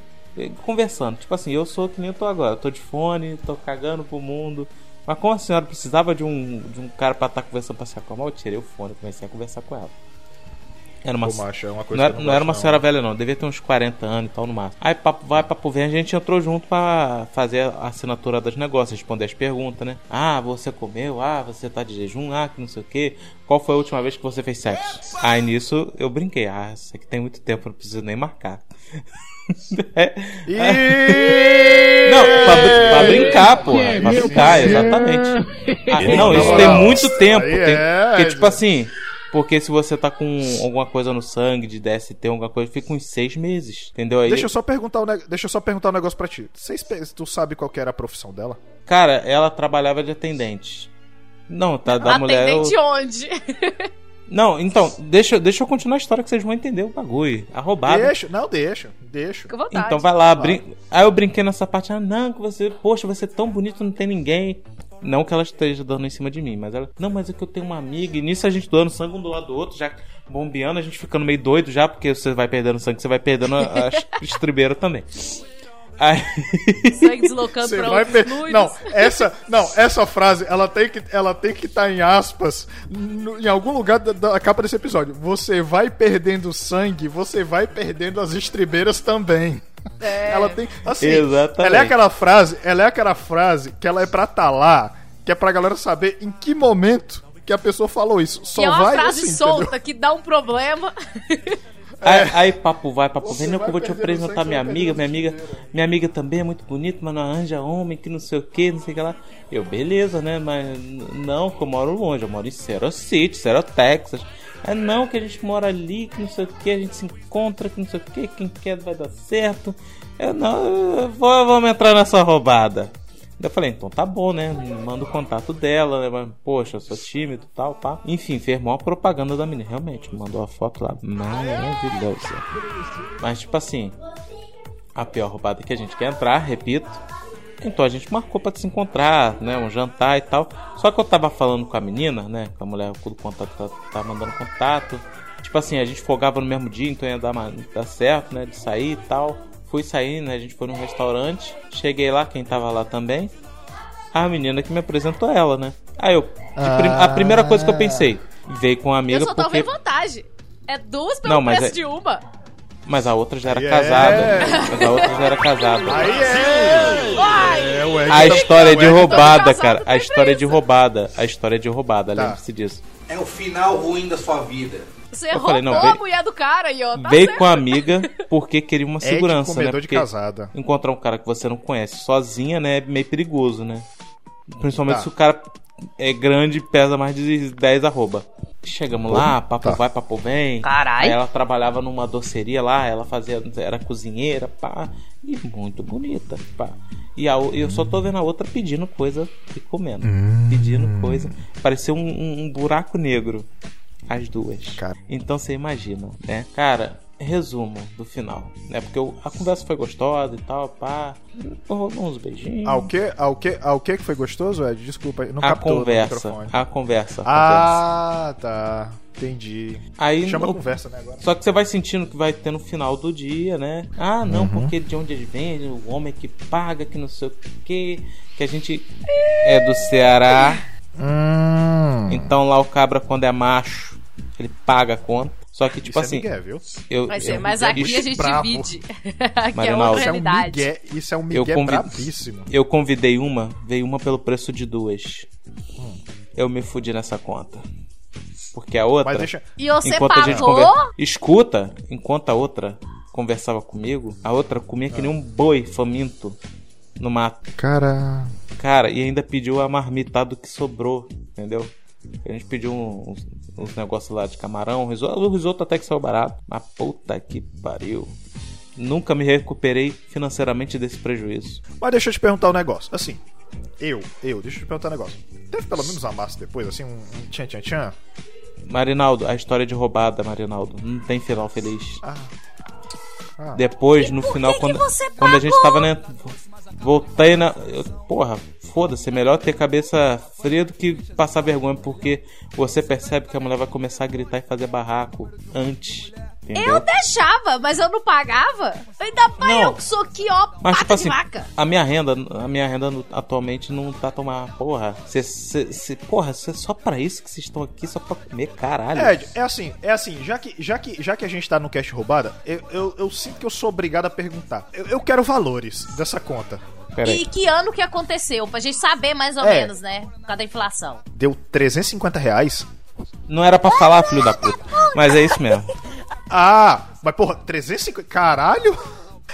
Conversando, tipo assim, eu sou que nem eu tô agora. Eu tô de fone, tô cagando pro mundo. Mas como a senhora precisava de um, de um cara pra estar conversando pra se acalmar, eu tirei o fone e comecei a conversar com ela. Era uma, macho, é uma coisa não, era, eu não era uma gosto, senhora velha, não. Devia ter uns 40 anos e tal no máximo. Aí papo vai, papo vem, a gente entrou junto pra fazer a assinatura dos negócios, responder as perguntas, né? Ah, você comeu? Ah, você tá de jejum? Ah, que não sei o que. Qual foi a última vez que você fez sexo? Aí nisso eu brinquei. Ah, isso aqui tem muito tempo, não preciso nem marcar. É- Ih! Não, pra, pra brincar, pô. Pra brincar, exatamente. Ah, não, isso tem Não, muito tempo. Tem, é- porque, tipo assim, porque se você tá com alguma coisa no sangue, de DST, alguma coisa, fica uns seis meses. Entendeu? Aí, Deixa eu só perguntar um, neg- deixa eu só perguntar um negócio pra ti. Vocês pe- tu sabe qual que era a profissão dela? Cara, ela trabalhava de atendente. Não, tá, da mulher. eu- Atendente onde? Não, então, deixa, deixa eu continuar a história que vocês vão entender o bagulho. A roubada. Deixa, não, deixa, deixa. Fica à vontade. Então vai lá, brin... aí eu brinquei nessa parte, ah, não, que você, poxa, você é tão bonito, não tem ninguém. Não que ela esteja dando em cima de mim, mas ela, não, mas é que eu tenho uma amiga, e nisso a gente doando sangue um do lado do outro, já bombeando, a gente ficando meio doido já, porque você vai perdendo sangue, você vai perdendo a, a estribeira também. Aí, Sangue deslocando Você pra vai per... Não, essa, não, essa frase, ela tem que ela tem que estar em aspas no- em algum lugar da, da capa desse episódio. Você vai perdendo sangue, você vai perdendo as estribeiras também. Ela tem assim, Exatamente. ela é aquela frase, ela é aquela frase que ela é pra estar lá, que é pra galera saber em que momento que a pessoa falou isso. Só Que é uma vai frase assim, solta entendeu? que dá um problema. aí, aí papo vai, papo vem, não, que eu vou te apresentar minha amiga, minha amiga, minha amiga também é muito bonita, mas não arranja homem, que não sei o que, não sei o que lá. Eu, beleza, né? Mas não, que eu moro longe, eu moro em Cero City, Cero Texas. É não, que a gente mora ali, que não sei o que, a gente se encontra, que não sei o que, quem quer vai dar certo. Eu não, vou, vamos entrar nessa roubada. Eu falei, então tá bom, né? Manda o contato dela, né? Mas, Poxa, eu sou tímido tal, pá. Enfim, fez maior propaganda da menina. Realmente, mandou a foto lá maravilhosa. Mas, tipo assim, a pior roubada que a gente quer entrar, repito. Então a gente marcou pra se encontrar, né? Um jantar e tal. Só que eu tava falando com a menina, né? Com a mulher do contato tá, tá mandando contato. Tipo assim, a gente folgava no mesmo dia, então ia dar, dar certo, né? De sair e tal. Fui sair, né? A gente foi num restaurante. Cheguei lá, quem tava lá também. A menina que me apresentou ela, né? Aí eu. prim- a primeira coisa que eu pensei, veio com a amiga Eu só porque. vendo vantagem. É duas pelo Não, preço é- de uma. Mas a outra já era Aí é. casada. Mas a outra já era casada. Aí é. É, o A história é de roubada, cara. A história é de roubada. A história é de roubada, Tá. lembre-se disso. É o final ruim da sua vida. Você Eu falei, não, a veio- mulher do cara aí, ó. Tá Veio certo. com a amiga porque queria uma segurança, né? comedor de Porque casada. encontrar um cara que você não conhece sozinha, né, é meio perigoso, né? Principalmente Tá. se o cara é grande e pesa mais de 10 arroba. Chegamos lá, papo Tá. vai, papo vem. Carai. Aí ela trabalhava numa doceria lá, ela fazia, era cozinheira, pá, e muito bonita, pá. E a, eu só tô vendo a outra pedindo coisa e comendo. Pedindo coisa. Parecia um, um- um buraco negro. As duas. Cara. Então você imagina, né? Cara, resumo do final, né? Porque o- a conversa foi gostosa e tal, pá. Rolou uns beijinhos. Ao que, ao que, ao que que foi gostoso, Ed? Desculpa, não a conversa, a conversa, a conversa. Ah, tá. Entendi. Aí Chama no- conversa, né, agora. Só que você vai sentindo que vai ter no final do dia, né? Ah, não, Uhum. porque de onde eles vêm, o homem que paga, que não sei o que, que a gente é do Ceará. Hum. Então lá o cabra, quando é macho, ele paga a conta. Só que, tipo Isso assim. é Miguel, viu? eu, Mas, eu, mas aqui a gente bravo. divide. aqui é Marinaldo. outra Isso é um realidade. Miguel, isso é um Eu Miguel convido- brabíssimo. Eu convidei uma, veio uma pelo preço de duas. Eu me fudi nessa conta. Porque a outra. Mas deixa. E você enquanto a gente pagou? conver... Escuta, enquanto a outra conversava comigo, a outra comia que nem um boi faminto no mato. Cara. Cara, e ainda pediu a marmitada que sobrou, entendeu? A gente pediu uns, uns negócios lá de camarão, risoto, o risoto até que saiu barato. Mas puta que pariu. Nunca me recuperei financeiramente desse prejuízo. Mas deixa eu te perguntar um negócio. Assim, eu, eu, deixa eu te perguntar um negócio. Teve pelo menos uma massa depois, assim, um, um tchan tchan tchan? Marinaldo, a história de roubada, Marinaldo. Não tem final feliz. Ah. Ah. Depois, no final, que quando, você quando a gente tava, né? Voltei na. eu- porra, foda-se, é melhor ter cabeça fria do que passar vergonha, porque você percebe que a mulher vai começar a gritar e fazer barraco antes. Entendeu? Eu deixava, mas eu não pagava. Ainda mais Não. eu que sou aqui, ó, Mas pata tipo assim, de vaca. a minha renda, a minha renda atualmente não tá tomar, porra. Cê, cê, cê- porra, cê, só pra isso que vocês estão aqui, só pra comer, caralho. Ed, é assim, é assim, já que, já que, já que a gente tá no cast roubada, eu, eu, eu sinto que eu sou obrigado a perguntar. Eu, eu quero valores dessa conta. Pera aí. E que ano que aconteceu? Pra gente saber mais ou É. menos, né? Por causa da inflação. Deu 350 reais? Não era pra falar, filho da puta. Mas é isso mesmo. Ah, mas porra, 350. Caralho!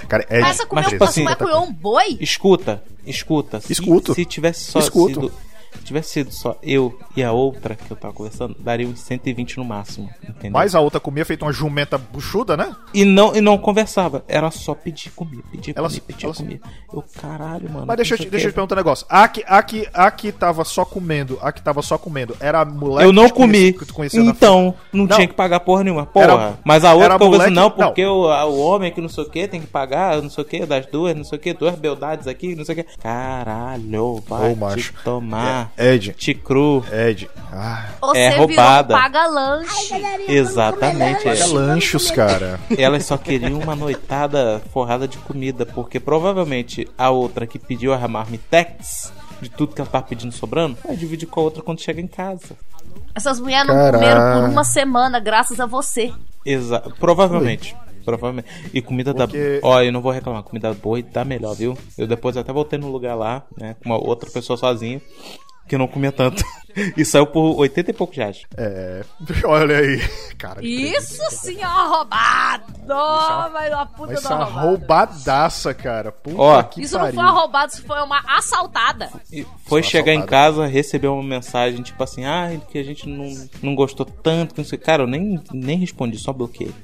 Cara, Ed, Mas essa comeu, tipo você assim- vai comer um boi? Escuta, escuta. Se, Escuto. Se tivesse só Escuto. sido. Se tivesse sido só eu e a outra que eu tava conversando, daria uns 120 no máximo, entendeu? Mas a outra comia feito uma jumenta buchuda, né? E não, e não conversava, era só pedir comida, pedir Ela- comida, pedir ela- comida. Eu, caralho, mano. Mas deixa eu, não te, deixa eu o te perguntar um negócio. A que, a, que, a que tava só comendo, a que tava só comendo, era a moleque Eu não que comi. que Então, não, Não. tinha que pagar porra nenhuma. Porra. Era- Mas a outra assim, moleque- não, porque O, a- o homem que não sei o que tem que pagar, não sei o que, das duas, não sei o que, duas beldades aqui, não sei o que. Caralho, vai Ô, macho. tomar. Ed, ticru. Ed. Ah, Você É virou roubada. um paga-lanche. Exatamente. paga é. lanchos, cara. Elas só queriam uma noitada forrada de comida, porque provavelmente a outra que pediu a marmitex de tudo que ela tava pedindo sobrando, vai dividir com a outra quando chega em casa. Essas mulheres não comeram por uma semana, graças a você. Exa provavelmente. Provavelmente. E comida Porque- da. Ó, eu não vou reclamar. Comida boa e tá melhor, viu? Eu depois até voltei no lugar lá, né? Com uma outra pessoa sozinho. Que não comia tanto. e saiu por 80 e poucos reais. É. Olha aí. Cara, Isso sim é uma roubada! Mas uma puta Mas da roubada. roubadaça, cara. Puta Ó, que Isso não pariu. foi uma roubada, isso foi uma assaltada. E foi chegar em assaltada. casa, recebeu uma mensagem, tipo assim, ah, que a gente não, não gostou tanto, que não sei. Cara, eu nem, nem respondi, só bloqueei.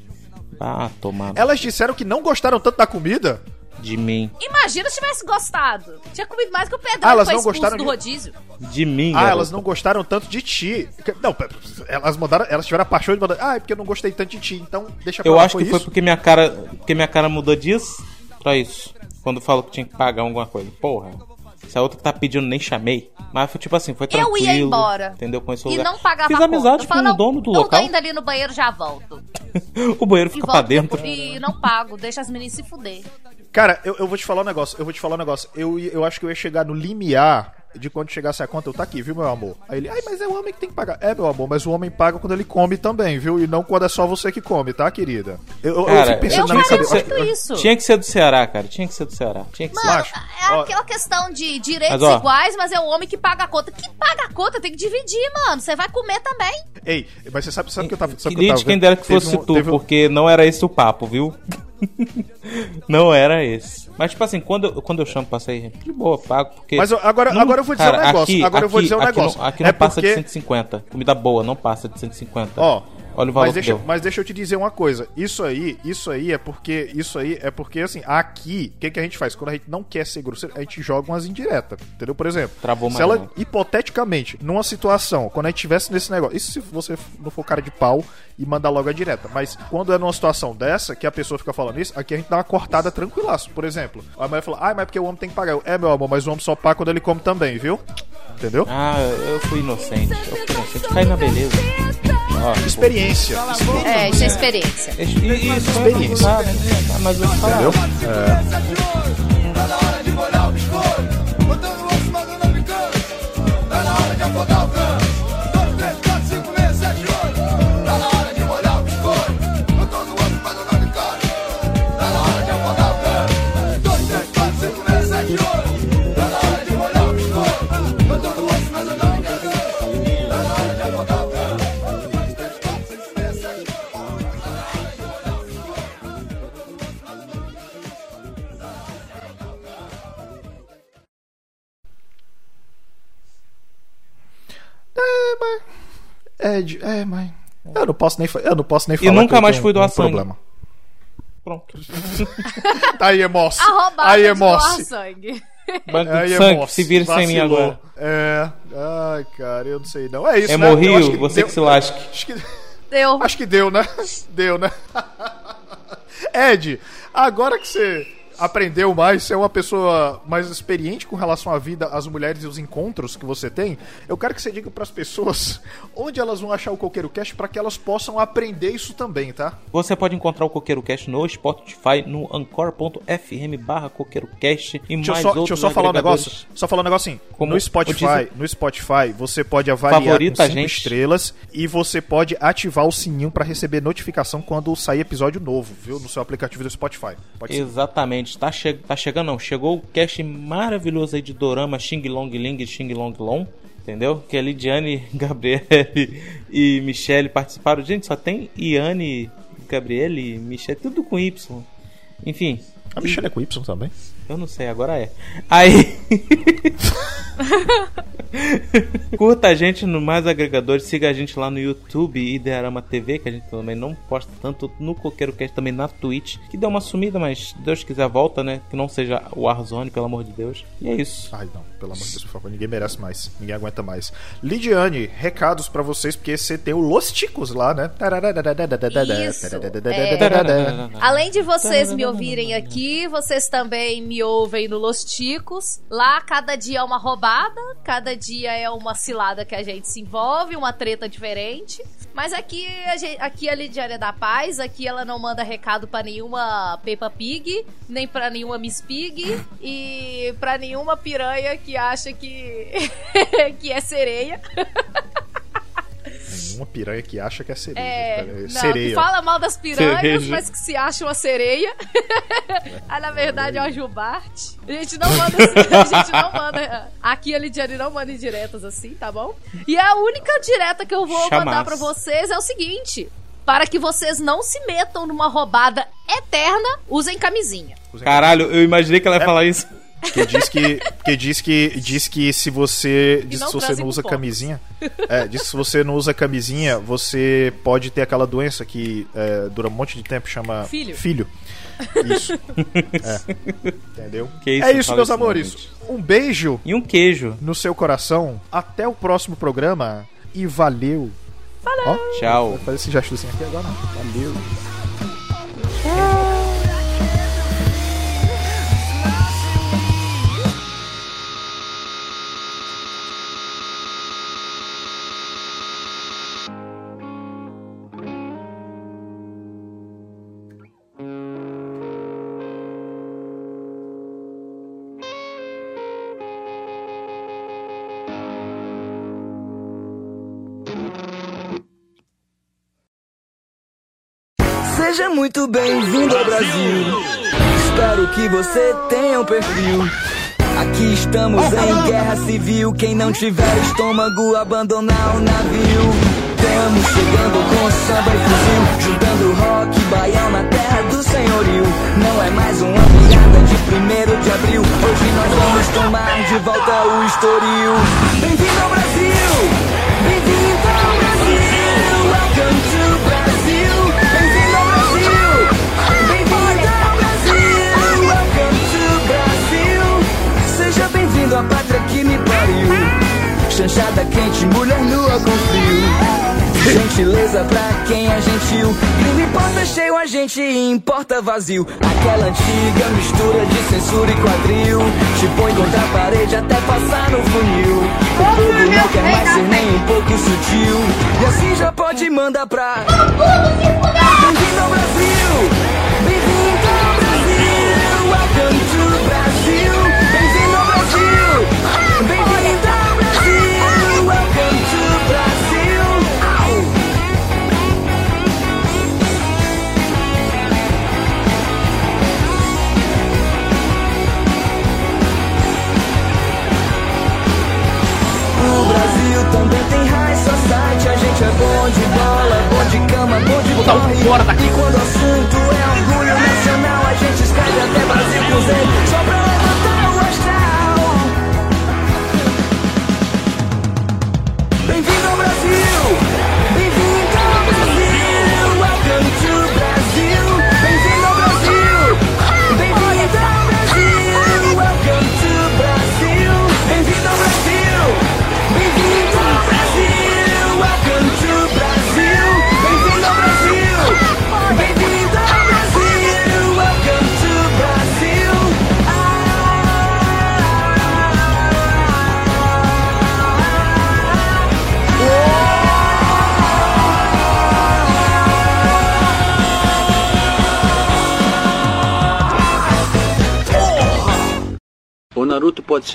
Ah, tomar Elas disseram que não gostaram tanto da comida. De mim. Imagina se tivesse gostado. Tinha comido mais que o Pedrão Ah, elas que foi não gostaram do de- rodízio. De mim, Ah, garota. elas não gostaram tanto de ti. Não, pera, elas mandaram, elas tiveram a paixão de mandar. Ah, é porque eu não gostei tanto de ti, então deixa pra Eu lá, acho que foi isso? porque minha cara. Porque minha cara mudou disso pra isso. Quando falou que tinha que pagar alguma coisa. Porra. Se a outra que tá pedindo, nem chamei. Mas foi tipo assim, foi Eu tranquilo. ia embora. Entendeu? Conheci o E lugar. não pagava Fiz amizade conta. Eu com o dono do "Não, local. Tô indo ali no banheiro, já volto. o banheiro E fica pra volto dentro. e não pago. Deixa as meninas se fuder. Cara, eu, eu vou te falar um negócio. Eu vou te falar um negócio. Eu, eu acho que eu ia chegar no limiar de quando chegasse a conta. Eu tá aqui, viu, meu amor? Aí ele, ai, mas é o homem que tem que pagar. É, meu amor, mas o homem paga quando ele come também, viu? E não quando é só você que come, tá, querida? Eu, eu, eu Cara, fico pensando Eu na minha cabeça. isso. Tinha que ser do Ceará, cara. Tinha que ser do Ceará. Tinha que ser. Mano, é Ó. aquela questão de direitos Mas, ó. iguais, mas é o homem que paga a conta. Que paga a conta? Tem que dividir, mano. Você vai comer também. Ei, mas você sabe, sabe que eu tava, sabe o que eu tava quem dera que fosse um- tu, um- porque não era esse o papo, viu? não era esse. Mas, tipo assim, quando, eu- quando eu chamo pra sair, de boa, pago, porque. Mas eu- agora- Não- agora eu vou dizer um cara, negócio, aqui- agora eu vou aqui- dizer um aqui negócio. Não, aqui É não passa porque- de 150. Comida boa, não passa de 150. Ó, Olha o valor mas deixa, deu. mas deixa eu te dizer uma coisa. Isso aí, isso aí é porque, isso aí é porque assim, aqui, o que, que a gente faz? Quando a gente não quer ser grosseiro, a gente joga umas indiretas, entendeu? Por exemplo, Travou se ela não. hipoteticamente, numa situação, quando a gente tivesse nesse negócio, isso se você não for cara de pau e mandar logo a direta, mas quando é numa situação dessa que a pessoa fica falando isso, aqui a gente dá uma cortada tranquilaço. Por exemplo, a mulher fala: "Ah, mas porque o homem tem que pagar". Eu, é, meu amor, mas o homem só paga quando ele come também, viu? Entendeu? Ah, eu fui inocente. Eu fui inocente. Cai na beleza. Ó, Experiência. É, isso é experiência. isso, Experiência. Ah, mas eu falar. É, é, mas. Eu não posso nem, eu não posso nem falar. nunca que eu mais tenho fui doar um sangue. problema. Pronto. Tá aí, emoce. A roubada Aí, emoce. sangue. Banco Aí, de sangue, se vira sem mim agora. É. Ai, cara, eu não sei não. É isso, É né? Morriu, você deu- que se lasque. Acho que, Deu. acho que deu, né? Deu, né? Ed, agora que você aprendeu mais, você é uma pessoa mais experiente com relação à vida, às mulheres e os encontros que você tem, eu quero que você diga pras pessoas onde elas vão achar o Coqueiro Cast para que elas possam aprender isso também, tá? Você pode encontrar o Coqueiro Cast no Spotify, no anchor.fm barra CoqueiroCast e Deixa mais só, deixa eu outros só falar um negócio. Só falar um negocinho. Como no Spotify, no Spotify, você pode avaliar Favorita com a 5 gente. estrelas e você pode ativar o sininho para receber notificação quando sair episódio novo, viu? No seu aplicativo do Spotify. Pode ser. Tá, che tá chegando não, chegou o cast maravilhoso aí de Dorama Xing Long Ling e Xing Long Long, entendeu? Que a Lidiane, Gabriele e Michelle participaram. Gente, só tem Iane, Gabriele, Michelle, tudo com Y. Enfim, A Michelle é com Y também. Eu não sei, agora é. Aí. Curta a gente no mais agregadores, siga a gente lá no YouTube e Idearama TV, que a gente também não posta tanto no Coqueiro Cast, também na Twitch, que deu uma sumida, mas Deus quiser volta, né? Que não seja o Warzone, pelo amor de Deus. E é isso. Ai, não, pelo amor de Deus, por favor, ninguém merece mais. Ninguém aguenta mais. Lidiane, recados pra vocês, porque você tem o Los Ticos lá, né? Isso, Além de vocês me ouvirem aqui, vocês também me ouvem no Los Ticos. Lá, cada dia é uma roubada, cada dia é uma cilada que a gente se envolve, uma treta diferente. Mas aqui a, gente, aqui a Lidiane é da paz, aqui ela não manda recado pra nenhuma Peppa Pig, nem pra nenhuma Miss Pig e pra nenhuma piranha que acha que, que é sereia. Nenhuma piranha que acha que é sereia. É, É não, sereia. que fala mal das piranhas, Cereja. mas que se acha uma sereia. ah, na verdade é uma jubarte. A gente não manda, a gente não manda. Aqui a Lidiane não manda indiretas assim, tá bom? E a única direta que eu vou Chamasse. mandar pra vocês é o seguinte: para que vocês não se metam numa roubada eterna, usem camisinha. Caralho, eu imaginei que ela ia falar isso. Que diz que, que diz que diz que se você diz que se você não usa porcos. camisinha, é, diz que se você não usa camisinha, você pode ter aquela doença que é, dura um monte de tempo chama Filho. Filho. Isso. É. Entendeu? Que isso, é isso, meus amores. gente. Um beijo E um queijo. no seu coração. Até o próximo programa e valeu. Valeu. Tchau. Vou fazer esse gestozinho aqui agora. Valeu. Muito bem-vindo ao Brasil. Espero que você tenha um perfil. Aqui estamos em guerra civil. Quem não tiver estômago, abandonar o navio. Estamos chegando com samba e fuzil, juntando rock baião na terra do senhorio. Não é mais uma piada de primeiro de abril. Hoje nós vamos tomar de volta o estoril. Bem-vindo ao Brasil! Que me pariu. Chanchada quente, mulher nua com frio. Gentileza pra quem é gentil. Gringo importa cheio, a gente importa vazio. Aquela antiga mistura de censura e quadril. Te põe contra a parede até passar no funil. O povo não quer mais ser nem um pouco sutil. E assim já pode mandar pra. Bem-vindo ao Brasil!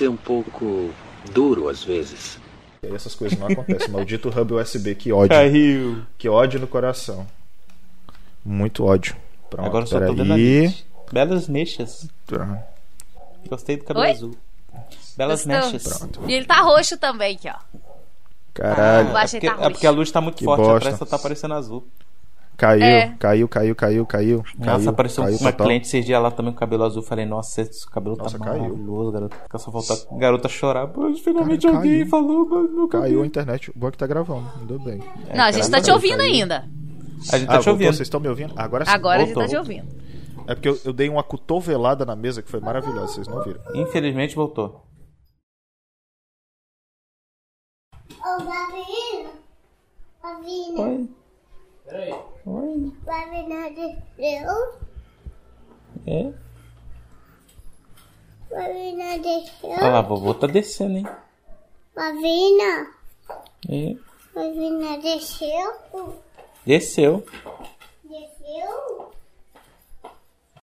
Ser um pouco duro às vezes. E aí essas coisas não acontecem. Maldito hub USB, que ódio. Caiu. Que ódio no coração. Muito ódio. Pronto, Agora só tô vendo ali. Belas mechas. Tá. Gostei do cabelo Oi? azul. Belas Gostou? mechas. E ele tá roxo também aqui, ó. Caralho. Eu É porque, tá é porque a luz tá muito Que forte, bosta. a pressa tá parecendo azul. Caiu, É. caiu, caiu, caiu, caiu. Nossa, caiu, apareceu caiu uma total. cliente esses dias lá também com cabelo azul. Falei, nossa, esse cabelo Nossa, tá caiu. maravilhoso, garoto. Fica só faltar a garota chorar. Mas finalmente Cara, alguém falou, mas meu Caiu a internet. O bom é que tá gravando. Ainda bem. não, a gente tá te ouvindo caiu. ainda. A gente Ah, tá te voltou? ouvindo. Vocês estão me ouvindo? Agora sim. Agora a gente voltou. tá te ouvindo. É porque eu, eu dei uma cotovelada na mesa que foi maravilhosa. Vocês não viram. Infelizmente voltou. Ô, Babino. Babino. Oi. Oi. Babino de Deus. É? Babino de Olha lá, a vovô tá descendo, hein? Lavina. E Lavina desceu. desceu.